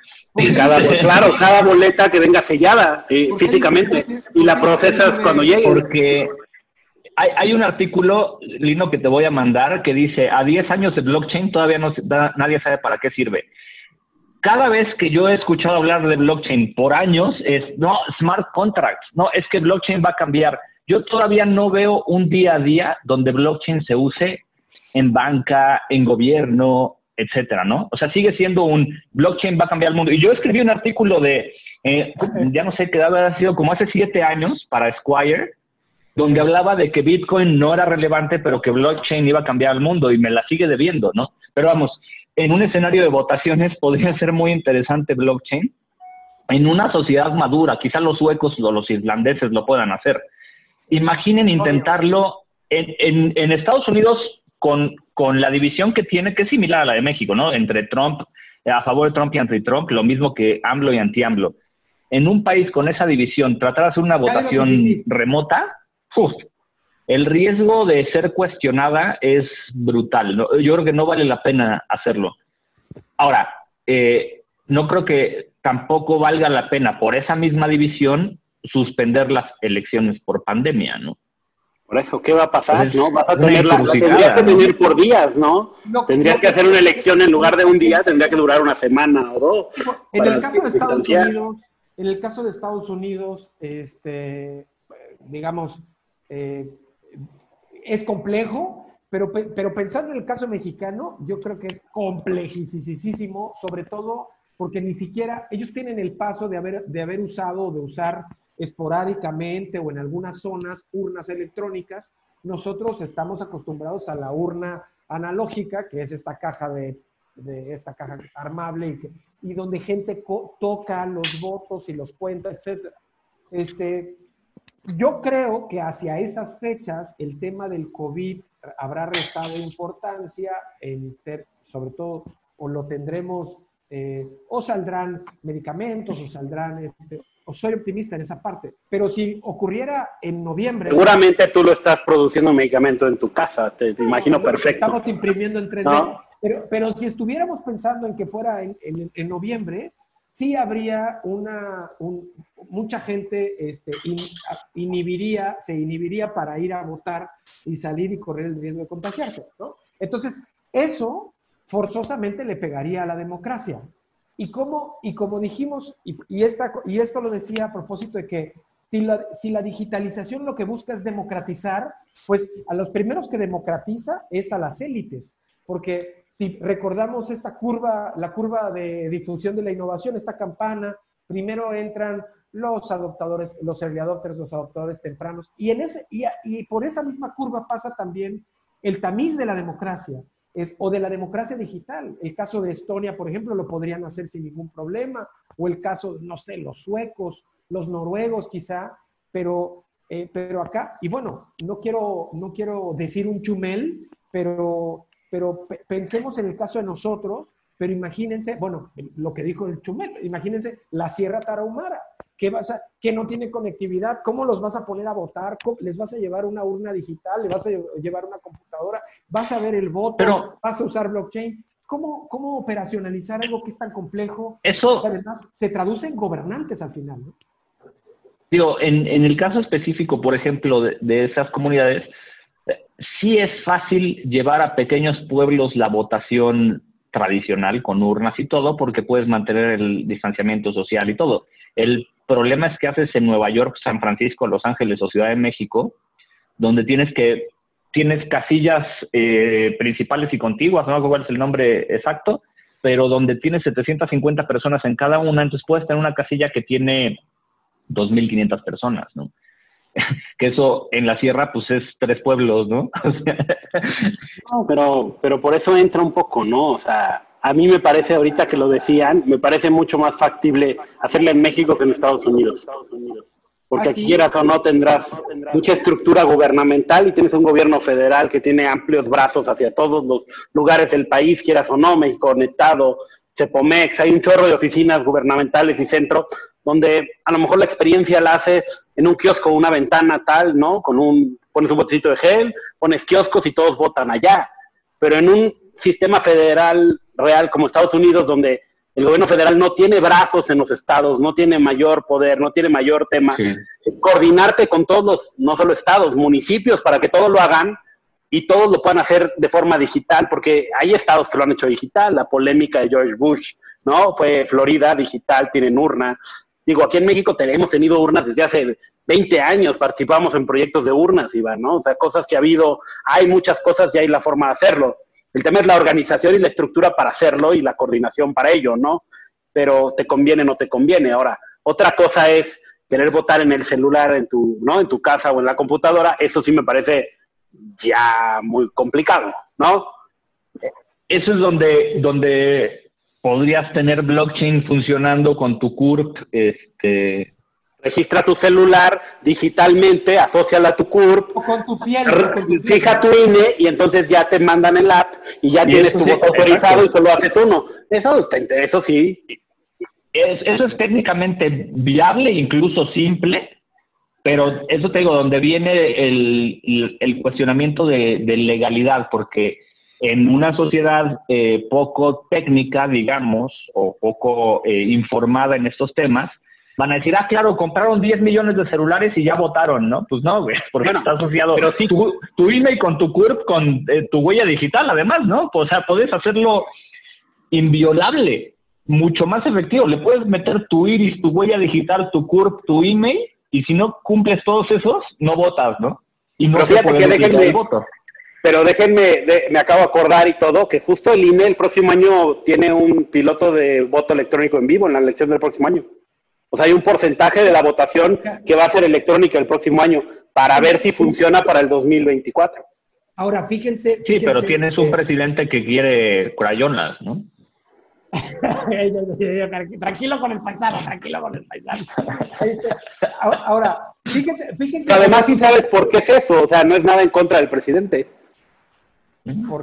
Cada, claro, cada boleta que venga sellada eh, físicamente y la procesas cuando llegue. Porque hay, hay, un artículo, Lino, que te voy a mandar que dice, a 10 años de blockchain todavía no nadie sabe para qué sirve. Cada vez que yo he escuchado hablar de blockchain por años es, no, smart contracts, no, es que blockchain va a cambiar. Yo todavía no veo un día a día donde blockchain se use en banca, en gobierno, etcétera, ¿no? O sea, sigue siendo un blockchain va a cambiar el mundo. Y yo escribí un artículo de, eh, ya no sé qué ha sido como hace siete años para Squire, donde hablaba de que Bitcoin no era relevante, pero que blockchain iba a cambiar el mundo y me la sigue debiendo, ¿no? Pero vamos, en un escenario de votaciones podría ser muy interesante blockchain. En una sociedad madura, quizás los suecos o los irlandeses lo puedan hacer. Imaginen intentarlo en, en, en Estados Unidos con, con la división que tiene, que es similar a la de México, ¿no? Entre Trump, a favor de Trump y anti-Trump, lo mismo que AMLO y anti-AMLO. en un país con esa división, tratar de hacer una votación remota, el riesgo de ser cuestionada es brutal. Yo creo que no vale la pena hacerlo. Ahora, eh, no creo que tampoco valga la pena por esa misma división suspender las elecciones por pandemia, ¿no? Por eso, ¿qué va a pasar? ¿no? Vas a tener la, tendrías que tener por días, ¿no? tendrías que hacer una elección en lugar de un día, tendría que durar una semana o dos. En el caso de Estados Unidos, en el caso de Estados Unidos, este, digamos, eh, es complejo, pero, pero pensando en el caso mexicano, yo creo que es complejísimo, sobre todo porque ni siquiera ellos tienen el paso de haber, de haber usado o de usar esporádicamente o en algunas zonas urnas electrónicas. Nosotros estamos acostumbrados a la urna analógica, que es esta caja de, de esta caja armable y, donde gente toca los votos y los cuenta, etc. Este, yo creo que hacia esas fechas el tema del COVID habrá restado importancia, en sobre todo, o lo tendremos, eh, o saldrán medicamentos, o saldrán, este, o soy optimista en esa parte, pero si ocurriera en noviembre... Seguramente tú lo estás produciendo medicamento en tu casa, te, imagino perfecto. Estamos imprimiendo en 3D, pero, pero si estuviéramos pensando en que fuera en, en noviembre, sí habría una, mucha gente este, inhibiría, se inhibiría para ir a votar y salir y correr el riesgo de contagiarse, ¿no? Entonces, eso forzosamente le pegaría a la democracia. Y como, y dijimos, y, y, esta, y esto lo decía a propósito de que si la, si la digitalización lo que busca es democratizar, pues a los primeros que democratiza es a las élites, porque si recordamos esta curva, la curva de difusión de la innovación, esta campana, primero entran los adoptadores, los early adopters, los adoptadores tempranos, y, en ese, y, por esa misma curva pasa también el tamiz de la democracia, es, o de la democracia digital. El caso de Estonia, por ejemplo, lo podrían hacer sin ningún problema, o el caso, no sé, los suecos, los noruegos quizá, pero, eh, pero acá, y bueno, no quiero, no quiero decir un chumel, pero pero pensemos en el caso de nosotros, pero imagínense, bueno, lo que dijo el Chumel, imagínense la Sierra Tarahumara, que, vas a, que no tiene conectividad, ¿cómo los vas a poner a votar? ¿Les vas a llevar una urna digital? ¿Les vas a llevar una computadora? ¿Vas a ver el voto? ¿Vas a usar blockchain? ¿Cómo, ¿Cómo operacionalizar algo que es tan complejo? Eso... Además, se traduce en gobernantes al final, ¿no? Digo, en, en el caso específico, por ejemplo, de, de esas comunidades, sí es fácil llevar a pequeños pueblos la votación tradicional con urnas y todo porque puedes mantener el distanciamiento social y todo. El problema es que haces en Nueva York, San Francisco, Los Ángeles o Ciudad de México, donde tienes que tienes casillas eh, principales y contiguas, no cuál es el nombre exacto, pero donde tienes 750 personas en cada una, entonces puedes tener una casilla que tiene 2.500 personas, ¿no? Que eso en la sierra pues es tres pueblos, ¿no? no, pero, pero por eso entra un poco, ¿no? O sea, a mí me parece, ahorita que lo decían, me parece mucho más factible hacerla en México que en Estados Unidos. Porque aquí quieras o no tendrás mucha estructura gubernamental y tienes un gobierno federal que tiene amplios brazos hacia todos los lugares del país, quieras o no, México conectado, Cepomex, hay un chorro de oficinas gubernamentales y centros donde a lo mejor la experiencia la hace en un kiosco, una ventana tal, ¿no? Con un, pones un botecito de gel, pones kioscos y todos votan allá. Pero en un sistema federal real como Estados Unidos, donde el gobierno federal no tiene brazos en los estados, no tiene mayor poder, no tiene mayor tema, coordinarte con todos los, no solo estados, municipios, para que todos lo hagan y todos lo puedan hacer de forma digital, porque hay estados que lo han hecho digital, la polémica de George Bush, ¿no? Fue Florida digital, tienen urna, Digo, aquí en México tenemos tenido urnas desde hace 20 años, participamos en proyectos de urnas, Iván, ¿no? O sea, cosas que ha habido, hay muchas cosas y hay la forma de hacerlo. El tema es la organización y la estructura para hacerlo y la coordinación para ello, ¿no? Pero te conviene, no te conviene. Ahora, otra cosa es querer votar en el celular, en tu, ¿no? En tu casa o en la computadora, eso sí me parece ya muy complicado, ¿no? Eso es donde, donde podrías tener blockchain funcionando con tu CURP. Este... Registra tu celular digitalmente, asóciala a tu CURP. O con tu fiel. Fija tu INE y entonces ya te mandan el app y ya tienes tu voto autorizado y solo haces uno. Eso, eso sí. eso es técnicamente viable, incluso simple, pero eso te digo, donde viene el, cuestionamiento de, legalidad, porque en una sociedad eh, poco técnica, digamos, o poco eh, informada en estos temas, van a decir, ah, claro, compraron 10 millones de celulares y ya votaron, ¿no? Pues no, güey, porque está asociado pero sí, tu, tu, email con tu CURP, con eh, tu huella digital, además, ¿no? O sea, puedes hacerlo inviolable, mucho más efectivo. Le puedes meter tu iris, tu huella digital, tu CURP, tu email, y si no cumples todos esos, no votas, ¿no? Y no pero fíjate que déjenme, Pero déjenme, me acabo de acordar y todo, que justo el INE el próximo año tiene un piloto de voto electrónico en vivo en la elección del próximo año. O sea, hay un porcentaje de la votación que va a ser electrónica el próximo año para ver si funciona para el 2024. Ahora, fíjense. sí, pero tienes un presidente que quiere crayonas, ¿no? tranquilo con el paisano, tranquilo con el paisano. Ahora, fíjense, fíjense. además, sí sabes por qué es eso, o sea, no es nada en contra del presidente.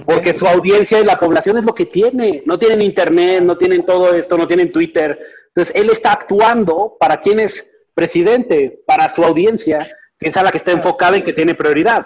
Porque su audiencia y la población es lo que tiene. No tienen internet, no tienen todo esto, no tienen Twitter, entonces, él está actuando para quien es presidente, para su audiencia, que es a la que está enfocada y que tiene prioridad,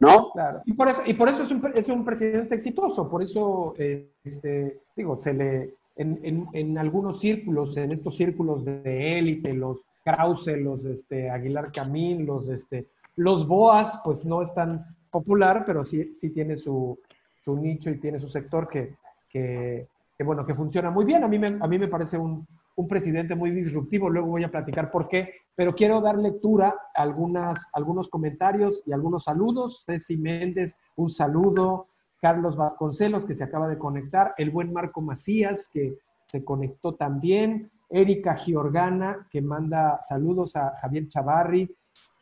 ¿no? Claro, y por eso, y por eso es, un, es un presidente exitoso, por eso, eh, este, digo, se le, en, en, en, algunos círculos, en estos círculos de élite, los Krause, los este, Aguilar Camín, los, este, los Boas, pues no es tan popular, pero sí, sí tiene su, su nicho y tiene su sector que, que, que, bueno, que funciona muy bien. A mí me, a mí me parece un, un presidente muy disruptivo, luego voy a platicar por qué, pero quiero dar lectura a algunas, algunos comentarios y algunos saludos. Ceci Méndez, un saludo. Carlos Vasconcelos, que se acaba de conectar. El buen Marco Macías, que se conectó también. Erika Giorgana, que manda saludos a Javier Chavarri.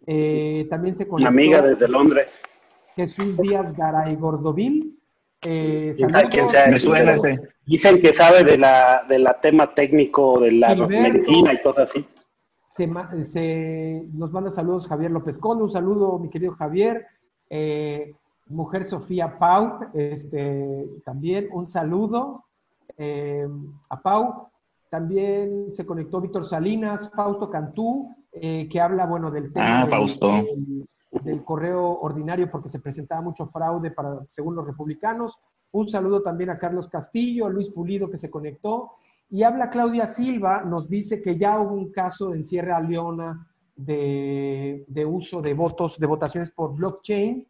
Eh, también se conectó. Una amiga desde Londres. Jesús Díaz Garay Gordovil. Eh, Dicen que sabe de la, de la tema técnico de la medicina y cosas así. Se, nos manda saludos Javier López Conde, un saludo mi querido Javier. Eh, mujer Sofía Pau, este, también un saludo eh, a Pau. También se conectó Víctor Salinas, Fausto Cantú, eh, que habla, bueno, del tema ah, del, del, correo ordinario porque se presentaba mucho fraude para, según los republicanos. Un saludo también a Carlos Castillo, a Luis Pulido que se conectó. Y habla Claudia Silva, nos dice que ya hubo un caso en Sierra Leona de, uso de votos, de votaciones por blockchain.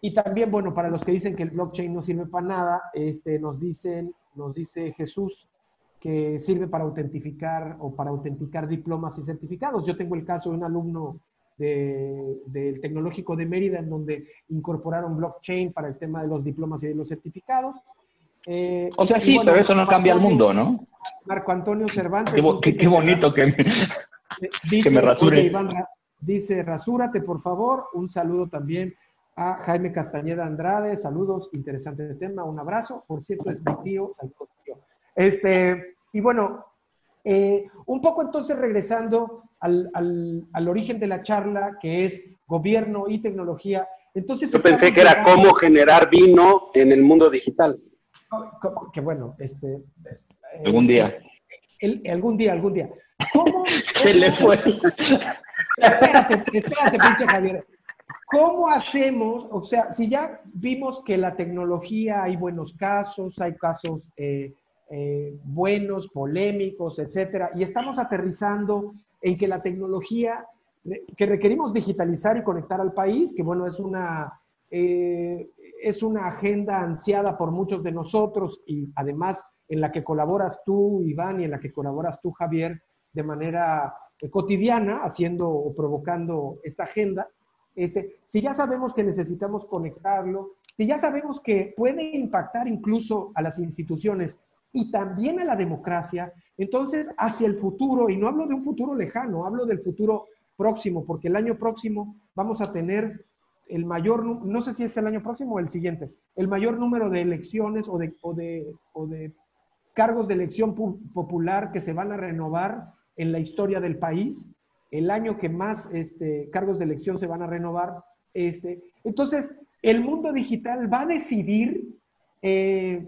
Y también, bueno, para los que dicen que el blockchain no sirve para nada, este, nos, dicen, nos dice Jesús que sirve para autentificar o para autenticar diplomas y certificados. Yo tengo el caso de un alumno del Tecnológico de Mérida, en donde incorporaron blockchain para el tema de los diplomas y de los certificados. Eh, o sea, sí, pero eso no cambia el mundo, ¿no? Marco Antonio Cervantes. Qué, bonito que, dice, me rasure. dice, rasúrate, por favor. Un saludo también a Jaime Castañeda Andrade. Saludos, interesante tema. Un abrazo. Por cierto, es mi tío. Saludos, tío. Este, y bueno, eh, un poco entonces regresando al, al, origen de la charla, que es gobierno y tecnología. Entonces, Yo pensé que era cómo generar vino en el mundo digital. Que bueno, este... Eh, algún día. algún día, algún día. ¿Cómo? Se le fue. Espérate, espérate, pinche Javier. ¿Cómo hacemos? O sea, si ya vimos que la tecnología hay buenos casos, hay casos eh, eh, buenos, polémicos, etcétera, y estamos aterrizando en que la tecnología que requerimos digitalizar y conectar al país, que bueno, es una, eh, es una agenda ansiada por muchos de nosotros y además en la que colaboras tú, Iván, y en la que colaboras tú, Javier, de manera eh, cotidiana, haciendo o provocando esta agenda. Este, si ya sabemos que necesitamos conectarlo, si ya sabemos que puede impactar incluso a las instituciones y también a la democracia, entonces hacia el futuro, y no hablo de un futuro lejano, hablo del futuro próximo, porque el año próximo vamos a tener el mayor, no sé si es el año próximo o el siguiente, el mayor número de elecciones o de, o de, o de cargos de elección popular que se van a renovar en la historia del país, el año que más este, cargos de elección se van a renovar. Este, entonces, el mundo digital va a decidir eh,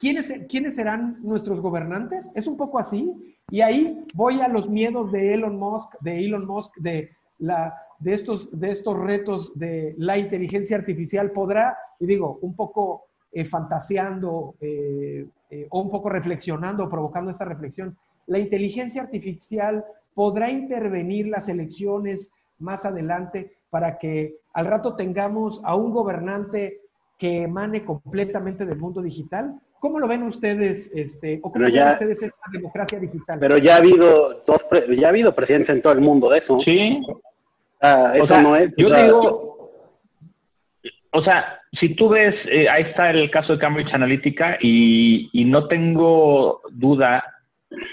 ¿quiénes, ¿quiénes serán nuestros gobernantes? Es un poco así. Y ahí voy a los miedos de Elon Musk, de Elon Musk, de estos retos de la inteligencia artificial. Podrá, y digo, un poco eh, fantaseando eh, eh, o un poco reflexionando, provocando esta reflexión, la inteligencia artificial podrá intervenir las elecciones más adelante para que al rato tengamos a un gobernante que emane completamente del mundo digital? ¿Cómo lo ven ustedes, este, o cómo ven ustedes esta democracia digital? Pero ya ha habido dos, ya ha habido presidentes en todo el mundo de eso. Sí. Ah, eso no es. Yo digo, o sea, si tú ves, eh, ahí está el caso de Cambridge Analytica y, y no tengo duda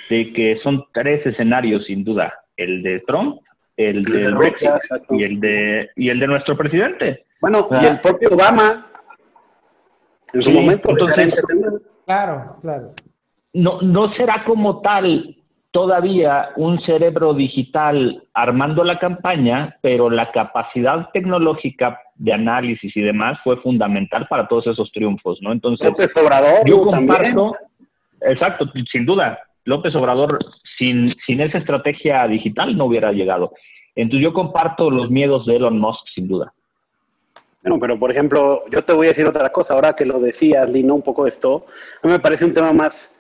de que son tres escenarios sin duda, el de Trump, el de Brexit y el de y el de nuestro presidente. Bueno, y el propio Obama en su momento. claro, claro. No, no será como tal todavía un cerebro digital armando la campaña, pero la capacidad tecnológica de análisis y demás fue fundamental para todos esos triunfos, ¿no? Entonces, yo comparto, exacto, sin duda, López Obrador sin, sin esa estrategia digital no hubiera llegado. Entonces yo comparto los miedos de Elon Musk, sin duda. Bueno, pero por ejemplo, yo te voy a decir otra cosa, ahora que lo decías, Lino, un poco esto, a mí me parece un tema más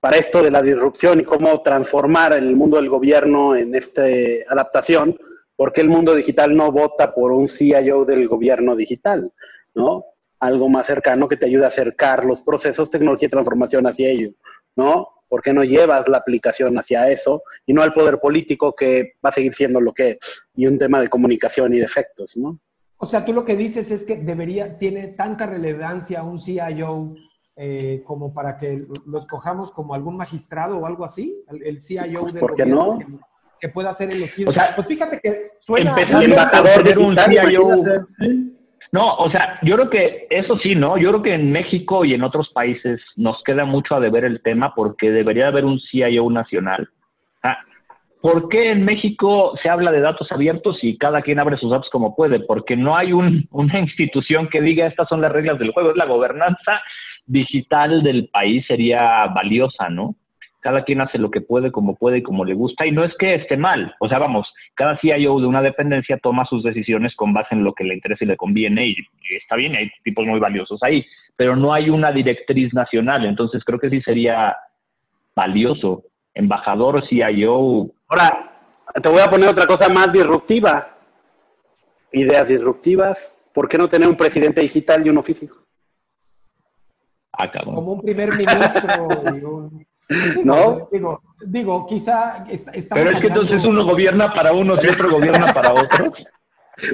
para esto de la disrupción y cómo transformar el mundo del gobierno en esta adaptación, porque el mundo digital no vota por un CIO del gobierno digital, ¿no? Algo más cercano que te ayude a acercar los procesos, tecnología y transformación hacia ello, ¿no? ¿Por qué no llevas la aplicación hacia eso y no al poder político que va a seguir siendo lo que es y un tema de comunicación y de efectos, ¿no? O sea, tú lo que dices es que debería, tiene tanta relevancia un CIO eh, como para que lo escojamos como algún magistrado o algo así, el, CIO del ¿Por qué no? que, pueda ser elegido. O sea, pues fíjate que suena... Embajador de un CIO... No, o sea, yo creo que eso sí, ¿no? Yo creo que en México y en otros países nos queda mucho a deber el tema porque debería haber un CIO nacional. ¿Por qué en México se habla de datos abiertos y cada quien abre sus datos como puede? Porque no hay un, una institución que diga estas son las reglas del juego, es la gobernanza digital del país sería valiosa, ¿no? cada quien hace lo que puede, como puede y como le gusta, y no es que esté mal, o sea, vamos, cada CIO de una dependencia toma sus decisiones con base en lo que le interesa y le conviene, y, está bien, hay tipos muy valiosos ahí, pero no hay una directriz nacional, entonces creo que sí sería valioso, embajador, CIO. Ahora, te voy a poner otra cosa más disruptiva, ideas disruptivas, ¿por qué no tener un presidente digital y uno físico? Ah, Como un primer ministro un ¿No? Digo, digo quizá Pero es que entonces uno gobierna para unos y otro gobierna para otros.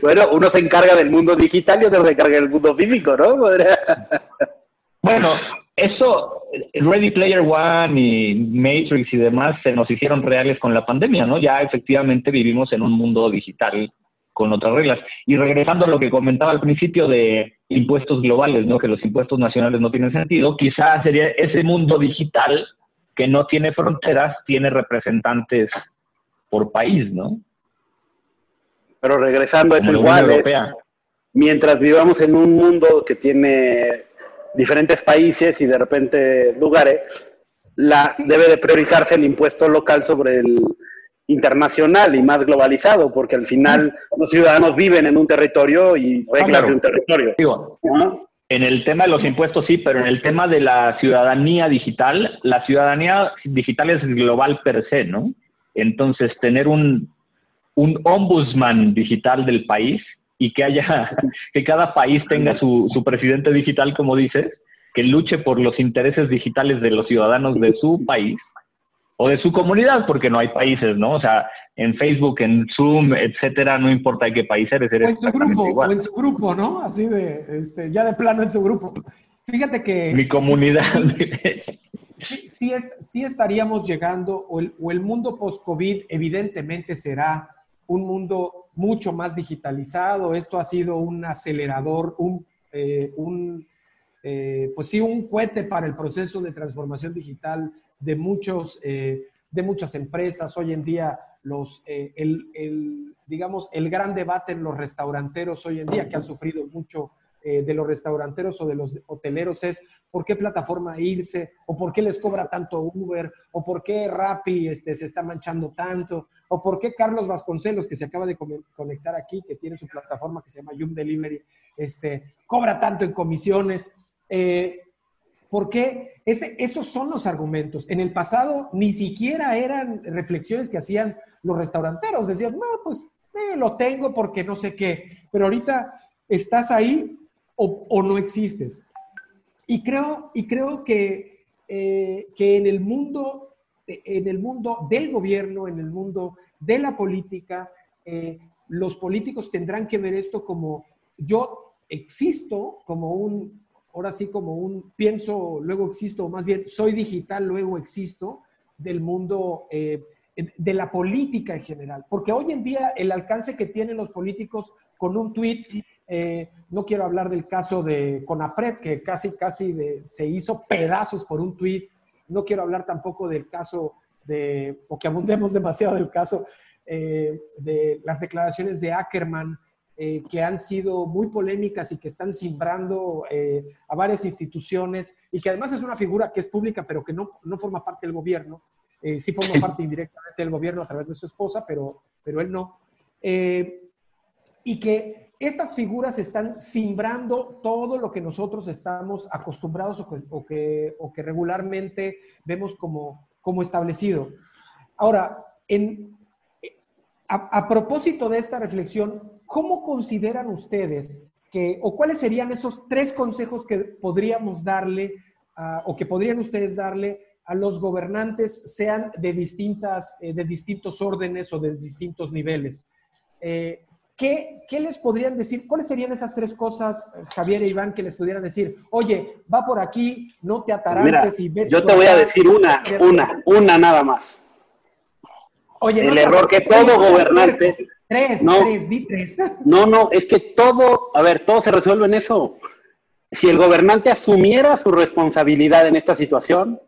Bueno, uno se encarga del mundo digital y otro se encarga del mundo físico, ¿no? Bueno, eso, Ready Player One y Matrix y demás se nos hicieron reales con la pandemia, ¿no? Ya efectivamente vivimos en un mundo digital con otras reglas. Y regresando a lo que comentaba al principio de impuestos globales, ¿no? Que los impuestos nacionales no tienen sentido, quizás sería ese mundo digital que no tiene fronteras, tiene representantes por país, ¿no? Pero regresando a eso igual, mientras vivamos en un mundo que tiene diferentes países y de repente lugares, la, debe de priorizarse el impuesto local sobre el internacional y más globalizado, porque al final los ciudadanos viven en un territorio y reglas de un territorio. En el tema de los impuestos sí, pero en el tema de la ciudadanía digital, la ciudadanía digital es global per se, ¿no? Entonces, tener un, un ombudsman digital del país y que haya, que cada país tenga su, su presidente digital, como dices, que luche por los intereses digitales de los ciudadanos de su país, o de su comunidad, porque no hay países, ¿no? O sea, en Facebook, en Zoom, etcétera, no importa de qué país eres, eres o en su grupo, o en su grupo, ¿no? Así de, este, ya de plano en su grupo. Fíjate que... Mi comunidad. Sí, sí, estaríamos llegando, o el, o el mundo post-COVID evidentemente será un mundo mucho más digitalizado. Esto ha sido un acelerador, un, eh, un eh, pues sí, un cohete para el proceso de transformación digital de, muchos, eh, de muchas empresas. Hoy en día, los, eh, el, digamos, el gran debate en los restauranteros hoy en día, que han sufrido mucho eh, de los restauranteros o de los hoteleros es por qué plataforma irse, o por qué les cobra tanto Uber, o por qué Rappi este, se está manchando tanto, o por qué Carlos Vasconcelos, que se acaba de conectar aquí, que tiene su plataforma que se llama Yum Delivery, este, cobra tanto en comisiones. Eh, ¿Por qué? esos son los argumentos. En el pasado ni siquiera eran reflexiones que hacían los restauranteros. Decían, no, pues eh, lo tengo porque no sé qué. Pero ahorita estás ahí o, no existes. Y creo, y creo que, eh, que en, el mundo, en el mundo del gobierno, en el mundo de la política, eh, los políticos tendrán que ver esto como yo existo como un, ahora sí como un pienso, luego existo, o más bien soy digital, luego existo del mundo eh, de la política en general. Porque hoy en día el alcance que tienen los políticos con un tweet, eh, no quiero hablar del caso de Conapred, que casi, casi se hizo pedazos por un tweet. No quiero hablar tampoco del caso de, o que abundemos demasiado del caso eh, de las declaraciones de Ackerman, eh, que han sido muy polémicas y que están simbrando a varias instituciones y que además es una figura que es pública pero que no, no forma parte del gobierno. Eh, sí forma parte indirectamente del gobierno a través de su esposa, pero, pero él no. Eh, y que estas figuras están simbrando todo lo que nosotros estamos acostumbrados o que, regularmente vemos como, establecido. Ahora, a, propósito de esta reflexión, ¿cómo consideran ustedes que, o cuáles serían esos tres consejos que podríamos darle o que podrían ustedes darle a los gobernantes, sean de, distintas, eh, de distintos órdenes o de distintos niveles. Eh, ¿qué, ¿qué, les podrían decir? ¿Cuáles serían esas tres cosas, Javier e Iván, que les pudieran decir? Oye, va por aquí, no te atarantes y vete Yo te voy a decir una, una, una nada más. Oye, el error que todo gobernante. Tres, tres, di tres. No, no, es que todo, a ver, todo se resuelve en eso. Si el gobernante asumiera su responsabilidad en esta situación,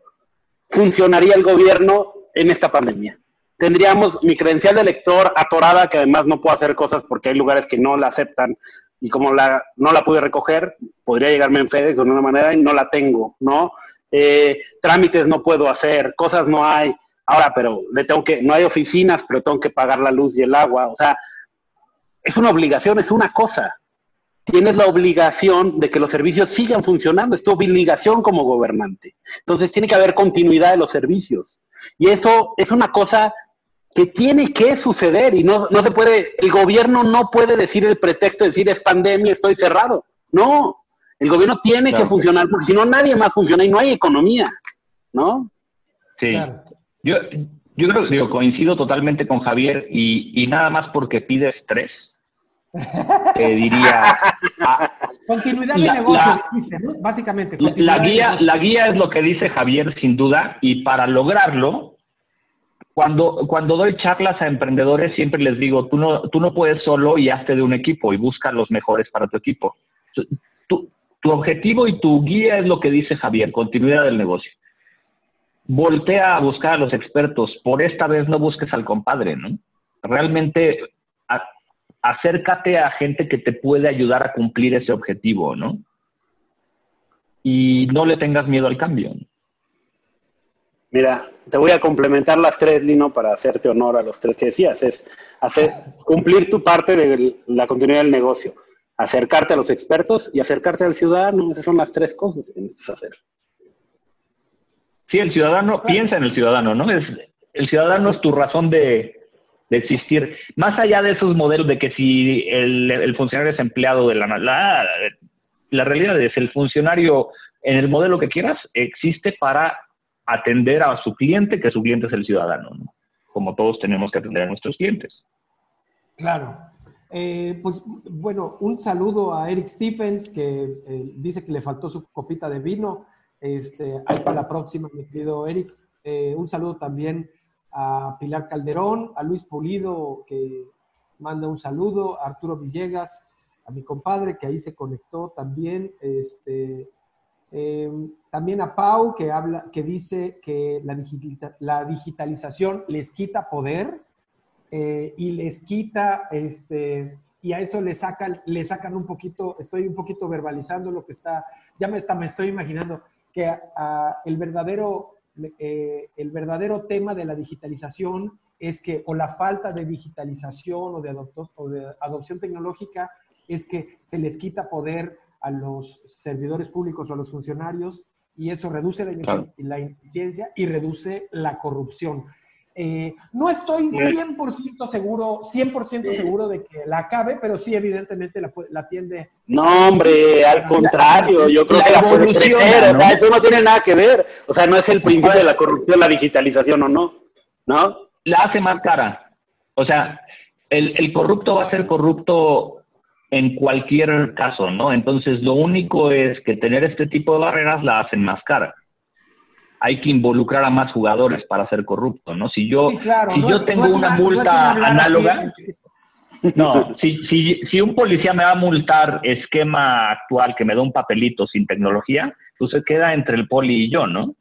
funcionaría el gobierno en esta pandemia. Tendríamos mi credencial de elector atorada, que además no puedo hacer cosas porque hay lugares que no la aceptan y como la, no la pude recoger, podría llegarme en FedEx de una manera y no la tengo, ¿no? Eh, trámites no puedo hacer, cosas no hay. Ahora, pero le tengo que, no hay oficinas, pero tengo que pagar la luz y el agua. O sea, es una obligación, es una cosa tienes la obligación de que los servicios sigan funcionando, es tu obligación como gobernante. Entonces tiene que haber continuidad de los servicios. Y eso es una cosa que tiene que suceder y no, no se puede, el gobierno no puede decir el pretexto de decir es pandemia, estoy cerrado. No, el gobierno tiene que funcionar porque si no nadie más funciona y no hay economía, ¿no? Sí. Yo, yo creo que coincido totalmente con Javier y, y nada más porque pide estrés te diría. continuidad de negocio, básicamente. La guía, la guía es lo que dice Javier, sin duda, y para lograrlo, cuando, cuando doy charlas a emprendedores, siempre les digo: tú no, tú no puedes solo y hazte de un equipo y busca los mejores para tu equipo. Tu, tu objetivo y tu guía es lo que dice Javier, continuidad del negocio. Voltea a buscar a los expertos. Por esta vez no busques al compadre, ¿no? Realmente acércate a gente que te puede ayudar a cumplir ese objetivo, ¿no? Y no le tengas miedo al cambio. Mira, te voy a complementar las tres, Lino, para hacerte honor a los tres que decías. Es hacer, cumplir tu parte de la continuidad del negocio, acercarte a los expertos y acercarte al ciudadano. Esas son las tres cosas que necesitas hacer. Sí, el ciudadano piensa en el ciudadano, ¿no? Es, el ciudadano es tu razón de, existir. Más allá de esos modelos de que si el, funcionario es empleado de la, la... La realidad es el funcionario en el modelo que quieras existe para atender a su cliente, que su cliente es el ciudadano, como todos tenemos que atender a nuestros clientes. Claro. Eh, pues bueno, un saludo a Eric Stephens, que eh, dice que le faltó su copita de vino. Este, para la próxima, mi querido Eric. Eh, un saludo también a Pilar Calderón, a Luis Pulido, que manda un saludo, a Arturo Villegas, a mi compadre, que ahí se conectó también, este, em, también a Pau, que, habla, que dice que la, la digitalización les quita poder eh, y les quita este, y a eso le sacan, le sacan un poquito, estoy un poquito verbalizando lo que está, ya me, está, me estoy imaginando que el, verdadero, eh, el verdadero tema de la digitalización es que, o la falta de digitalización o de, o de adopción tecnológica, es que se les quita poder a los servidores públicos o a los funcionarios y eso reduce la, la ineficiencia y reduce la corrupción. Eh, no estoy 100% seguro, 100% seguro de que la acabe, pero sí, evidentemente la, la tiende. No, hombre, al contrario, yo creo que la puede crecer, o sea, eso no tiene nada que ver. O sea, no es el principio de la corrupción, la digitalización o no, ¿no? La hace más cara. O sea, el, el corrupto va a ser corrupto en cualquier caso, ¿no? Entonces, lo único es que tener este tipo de barreras la hacen más cara hay que involucrar a más jugadores para ser corrupto, ¿no? Si yo, si yo tengo una, multa análoga, no, si, si, si, un policía me va a multar esquema actual que me da un papelito sin tecnología, pues se queda entre el poli y yo, ¿no?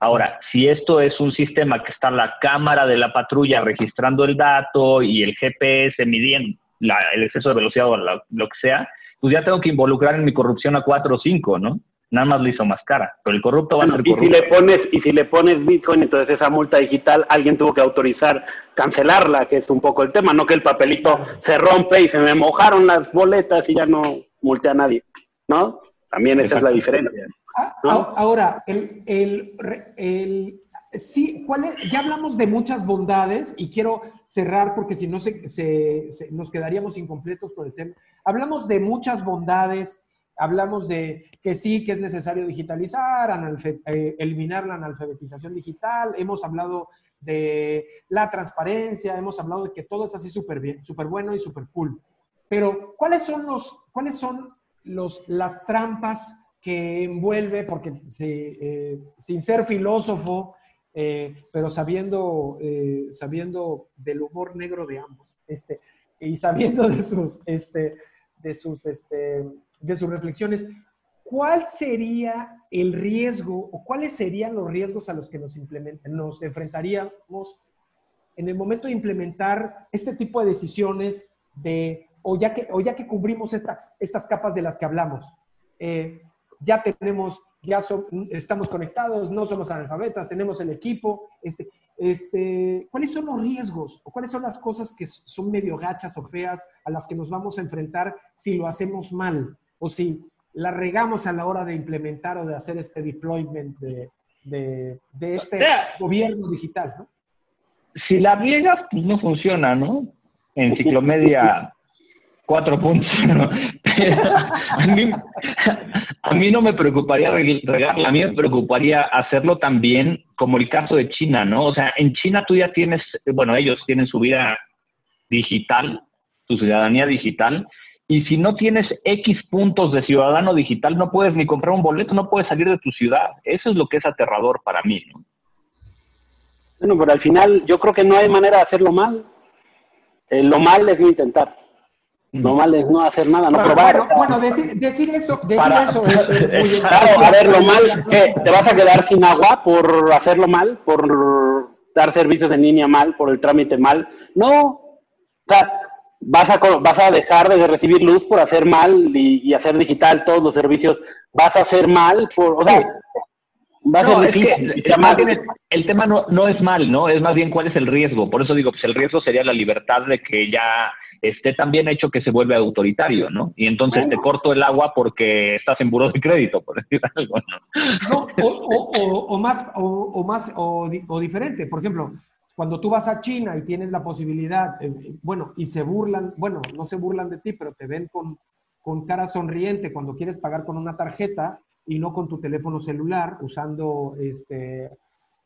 Ahora, si esto es un sistema que está la cámara de la patrulla registrando el dato y el GPS midiendo el exceso de velocidad o lo que sea, pues ya tengo que involucrar en mi corrupción a cuatro o cinco, ¿no? nada más le hizo más cara. Pero el corrupto va a ser y Si le pones, y si le pones Bitcoin, entonces esa multa digital, alguien tuvo que autorizar cancelarla, que es un poco el tema, no que el papelito se rompe y se me mojaron las boletas y ya no multé a nadie, ¿no? También esa es la diferencia. Ah, ahora, el, el, sí, ¿cuál ya hablamos de muchas bondades y quiero cerrar porque si no se, se, nos quedaríamos incompletos con el tema. Hablamos de muchas bondades, hablamos de que sí, que es necesario digitalizar, eh, eliminar la analfabetización digital, hemos hablado de la transparencia, hemos hablado de que todo es así súper bien, súper bueno y súper cool. Pero, ¿cuáles son, los, cuáles son los, las trampas que envuelve, porque eh, sin ser filósofo, eh, pero sabiendo, sabiendo del humor negro de ambos, este, y sabiendo de sus, este, de sus, este, de sus reflexiones, ¿cuál sería el riesgo o cuáles serían los riesgos a los que nos, nos enfrentaríamos en el momento de implementar este tipo de decisiones de, o ya que, o ya que cubrimos estas, estas capas de las que hablamos? Eh, ya tenemos, ya estamos conectados, no somos analfabetas, tenemos el equipo. Este, este, ¿Cuáles son los riesgos o cuáles son las cosas que son medio gachas o feas a las que nos vamos a enfrentar si lo hacemos mal? o si la regamos a la hora de implementar o de hacer este deployment de, de, este gobierno digital, ¿no? Si la riegas, pues no funciona, ¿no? Enciclomedia 4.0. a, mí, no me preocuparía regarla, a mí me preocuparía hacerlo también como el caso de China, ¿no? O sea, en China tú ya tienes, bueno, ellos tienen su vida digital, su ciudadanía digital, y si no tienes X puntos de ciudadano digital, no puedes ni comprar un boleto, no puedes salir de tu ciudad. Eso es lo que es aterrador para mí. ¿no? Bueno, pero al final yo creo que no hay manera de hacerlo mal. Eh, lo mal es intentar. Lo mal es no hacer nada, no probar. Bueno, decir, decir, eso, decir eso es, Claro, a ver, lo mal, ¿qué? ¿Te vas a quedar sin agua por hacerlo mal? ¿Por dar servicios en línea mal? ¿Por el trámite mal? No. O sea, vas a, vas a dejar de recibir luz por hacer mal y, hacer digital todos los servicios, vas a hacer mal por, o sea, va a ser difícil. el tema no, no es mal, ¿no? Es más bien cuál es el riesgo. Por eso digo, pues el riesgo sería la libertad de que ya esté tan bien hecho que se vuelve autoritario, ¿no? Y entonces te corto el agua porque estás en buro de crédito, por decir algo, ¿no? o, más, o, más o, diferente. Por ejemplo, cuando tú vas a China y tienes la posibilidad, eh, bueno, y se burlan, bueno, no se burlan de ti, pero te ven con, con cara sonriente cuando quieres pagar con una tarjeta y no con tu teléfono celular usando, este,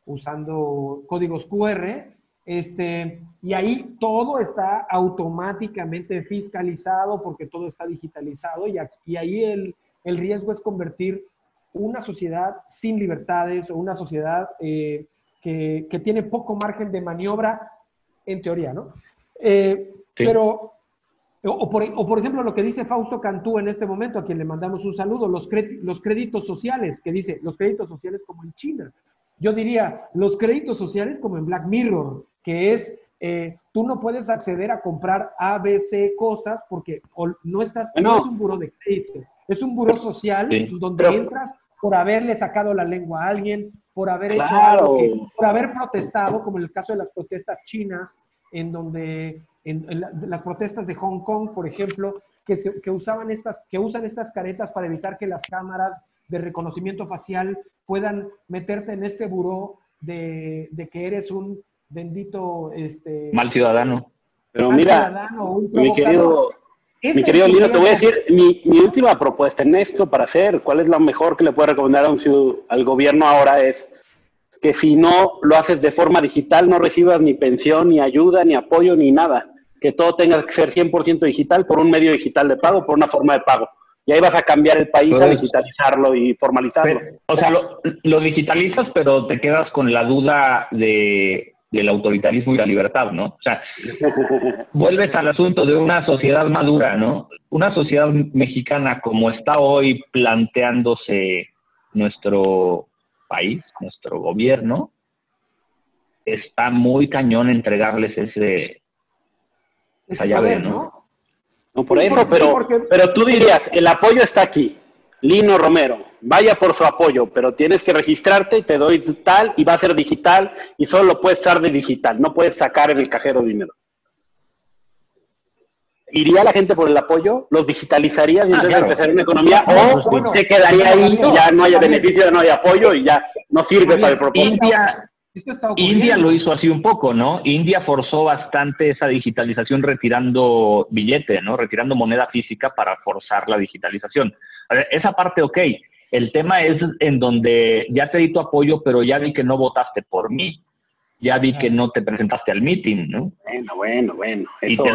usando códigos QR, este, y ahí todo está automáticamente fiscalizado porque todo está digitalizado y, y ahí el, el, riesgo es convertir una sociedad sin libertades o una sociedad eh, que, tiene poco margen de maniobra, en teoría, ¿no? Eh, pero, o por, ejemplo, lo que dice Fausto Cantú en este momento, a quien le mandamos un saludo, los, los créditos sociales, que dice, los créditos sociales como en China. Yo diría, los créditos sociales como en Black Mirror, que es eh, tú no puedes acceder a comprar ABC cosas porque no estás, no, es un buro de crédito, es un buro social donde entras por haberle sacado la lengua a alguien, por haber hecho algo, por haber protestado, como en el caso de las protestas chinas, en donde en, las protestas de Hong Kong, por ejemplo, que, que, usaban estas, que usan estas caretas para evitar que las cámaras de reconocimiento facial puedan meterte en este buró de, de que eres un bendito... Este, mal ciudadano. Pero mira, mi querido, mi querido Lino, te voy a decir mi, mi, última propuesta en esto para hacer, cuál es lo mejor que le puedo recomendar a un, al gobierno ahora es que si no lo haces de forma digital no recibas ni pensión, ni ayuda, ni apoyo, ni nada. Que todo tenga que ser 100% digital por un medio digital de pago, por una forma de pago. Y ahí vas a cambiar el país a digitalizarlo y formalizarlo. o sea, lo, lo, digitalizas, pero te quedas con la duda de, del autoritarismo y la libertad, ¿no? O sea, vuelves al asunto de una sociedad madura, ¿no? Una sociedad mexicana como está hoy planteándose nuestro país, nuestro gobierno, está muy cañón entregarles ese, esa llave, ¿no? ¿no? por eso, pero, pero tú dirías, el apoyo está aquí. Lino Romero, vaya por su apoyo, pero tienes que registrarte, te doy tal y va a ser digital y solo puedes estar de digital, no puedes sacar en el cajero dinero. ¿Iría la gente por el apoyo? ¿Los digitalizarías y ah, entonces empezar una economía? ¿O se quedaría ahí y ya no haya beneficio, no hay apoyo y ya no sirve para el propósito? India, India lo hizo así un poco, ¿no? India forzó bastante esa digitalización retirando billete, ¿no? Retirando moneda física para forzar la digitalización. Esa parte, ok. El tema es en donde ya te di tu apoyo, pero ya vi que no votaste por mí ya vi que no te presentaste al meeting, ¿no? Bueno, bueno, bueno. y te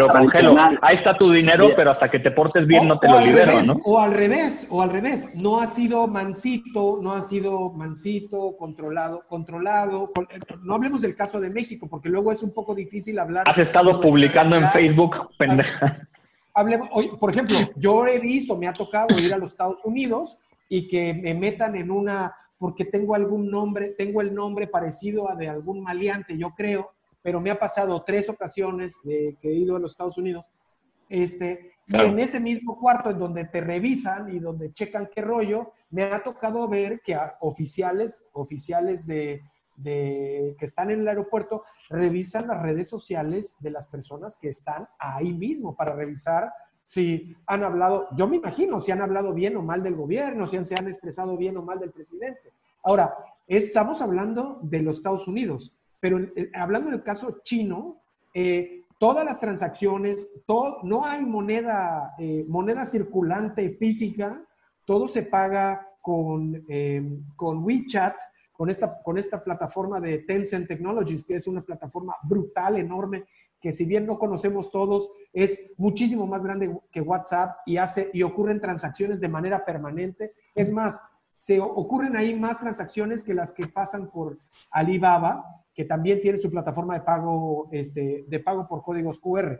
lo, congelo. Ahí está tu dinero, pero hasta que te portes bien no te lo libero, ¿no? O al revés, o al revés. No ha sido mansito, no ha sido mansito, controlado, controlado. no hablemos del caso de México, porque luego es un poco difícil hablar. Has estado publicando en Facebook, pendeja. Hablemos, por ejemplo, yo he visto, me ha tocado ir a los Estados Unidos y que me metan en una porque tengo algún nombre, tengo el nombre parecido a de algún maleante, yo creo, pero me ha pasado tres ocasiones de que he ido a los Estados Unidos, este, y en ese mismo cuarto en donde te revisan y donde checan qué rollo, me ha tocado ver que oficiales, oficiales de, de, que están en el aeropuerto revisan las redes sociales de las personas que están ahí mismo para revisar si han hablado, yo me imagino, si han hablado bien o mal del gobierno, si han, se han expresado bien o mal del presidente. Ahora, estamos hablando de los Estados Unidos, pero eh, hablando del caso chino, eh, todas las transacciones, no hay moneda, eh, moneda circulante física, todo se paga con, con WeChat, con esta, con esta plataforma de Tencent Technologies, que es una plataforma brutal, enorme, que si bien no conocemos todos, es muchísimo más grande que WhatsApp y, hace, y ocurren transacciones de manera permanente. Es más, se ocurren ahí más transacciones que las que pasan por Alibaba, que también tiene su plataforma de pago, este, de pago por códigos QR.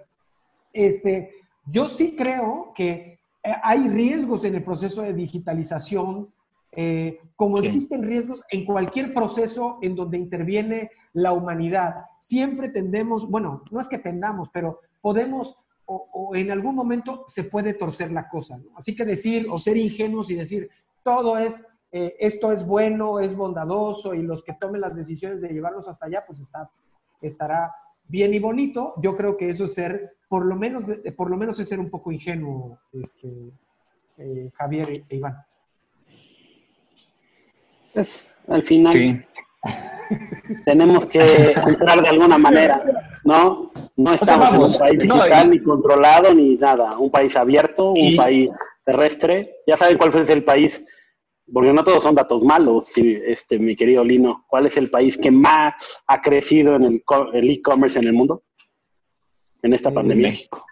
Este, yo sí creo que eh, hay riesgos en el proceso de digitalización eh, como existen riesgos en cualquier proceso en donde interviene la humanidad, siempre tendemos, bueno, no es que tendamos, pero podemos o, en algún momento se puede torcer la cosa. Así que decir o ser ingenuos y decir todo es, eh, esto es bueno, es bondadoso y los que tomen las decisiones de llevarlos hasta allá, pues está, estará bien y bonito. Yo creo que eso es ser, por lo menos, por lo menos es ser un poco ingenuo, este, eh, Javier e Iván. Pues, al final tenemos que entrar de alguna manera, ¿no? No estamos en un país digital ni controlado ni nada, un país abierto, un país terrestre. Ya saben cuál es el país, porque no todos son datos malos, este, mi querido Lino. ¿Cuál es el país que más ha crecido en el e-commerce en el mundo? En esta pandemia. México.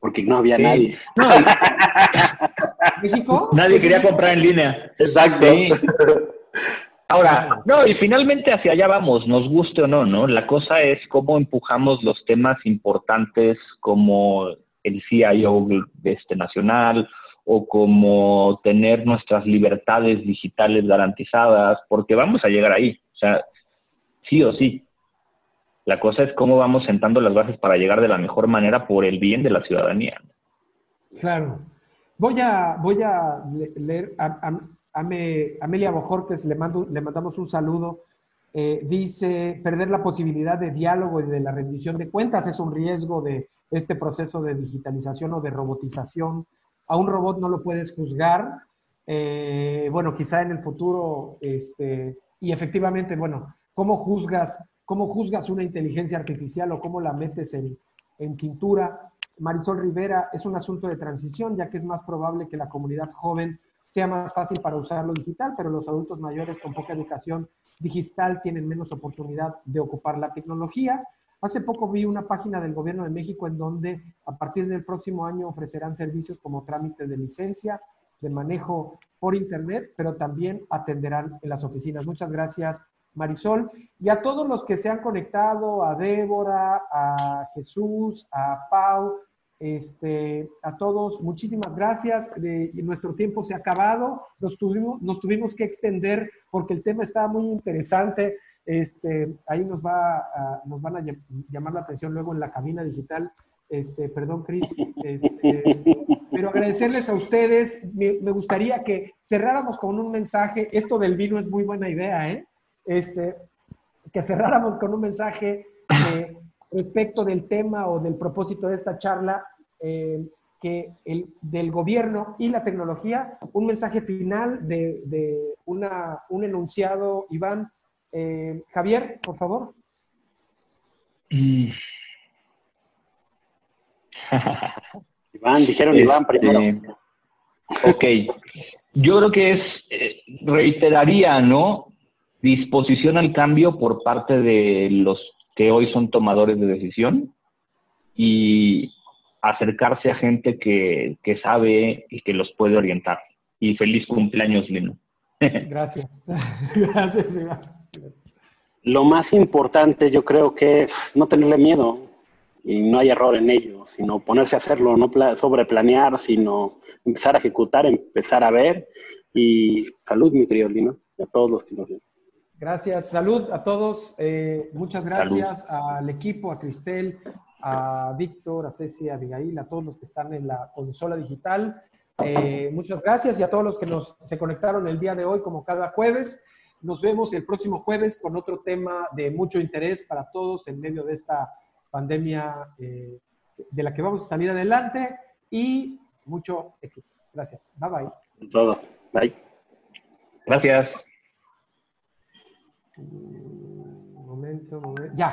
Porque no había nadie. ¿México? Nadie quería comprar en línea. Exacto. Ahora, no, y finalmente hacia allá vamos, nos guste o no, ¿no? La cosa es cómo empujamos los temas importantes como el CIO este, nacional o como tener nuestras libertades digitales garantizadas, porque vamos a llegar ahí, o sea, sí o sí. La cosa es cómo vamos sentando las bases para llegar de la mejor manera por el bien de la ciudadanía. Claro. Voy a, voy a leer a, Amelia Bojorques, le, mando, le mandamos un saludo. Eh, dice, perder la posibilidad de diálogo y de la rendición de cuentas es un riesgo de este proceso de digitalización o de robotización. A un robot no lo puedes juzgar. Eh, bueno, quizá en el futuro, este, y efectivamente, bueno, ¿cómo juzgas, cómo juzgas una inteligencia artificial o cómo la metes en, en cintura? Marisol Rivera, es un asunto de transición, ya que es más probable que la comunidad joven sea más fácil para usar lo digital, pero los adultos mayores con poca educación digital tienen menos oportunidad de ocupar la tecnología. Hace poco vi una página del Gobierno de México en donde a partir del próximo año ofrecerán servicios como trámite de licencia, de manejo por Internet, pero también atenderán en las oficinas. Muchas gracias, Marisol. Y a todos los que se han conectado, a Débora, a Jesús, a Pau, este, a todos, muchísimas gracias. nuestro tiempo se ha acabado. Nos tuvimos, nos tuvimos que extender porque el tema estaba muy interesante. Este, ahí nos, va nos van a llamar la atención luego en la cabina digital. Este, perdón, Cris. Este, pero agradecerles a ustedes. Me, gustaría que cerráramos con un mensaje. Esto del vino es muy buena idea, ¿eh? Este, que cerráramos con un mensaje respecto del tema o del propósito de esta charla, eh, que el, del gobierno y la tecnología, un mensaje final de, una, un enunciado, Iván. Eh, Javier, por favor. Iván, dijeron Iván primero. Este, ok, yo creo que es, eh, reiteraría, ¿no? Disposición al cambio por parte de los que hoy son tomadores de decisión y acercarse a gente que, sabe y que los puede orientar. Y feliz cumpleaños, Lino. Gracias. Gracias, Lo más importante yo creo que es no tenerle miedo y no hay error en ello, sino ponerse a hacerlo, no sobreplanear, sino empezar a ejecutar, empezar a ver. Y salud, mi querido Lino, a todos los que nos ven. Gracias, salud a todos. Eh, muchas gracias al equipo, a Cristel, a Víctor, a Ceci, a Abigail, a todos los que están en la consola digital. Eh, muchas gracias y a todos los que nos se conectaron el día de hoy, como cada jueves. Nos vemos el próximo jueves con otro tema de mucho interés para todos en medio de esta pandemia eh, de la que vamos a salir adelante y mucho éxito. Gracias. Bye bye. Todo. Bye. Gracias. Momento, momento. Ya.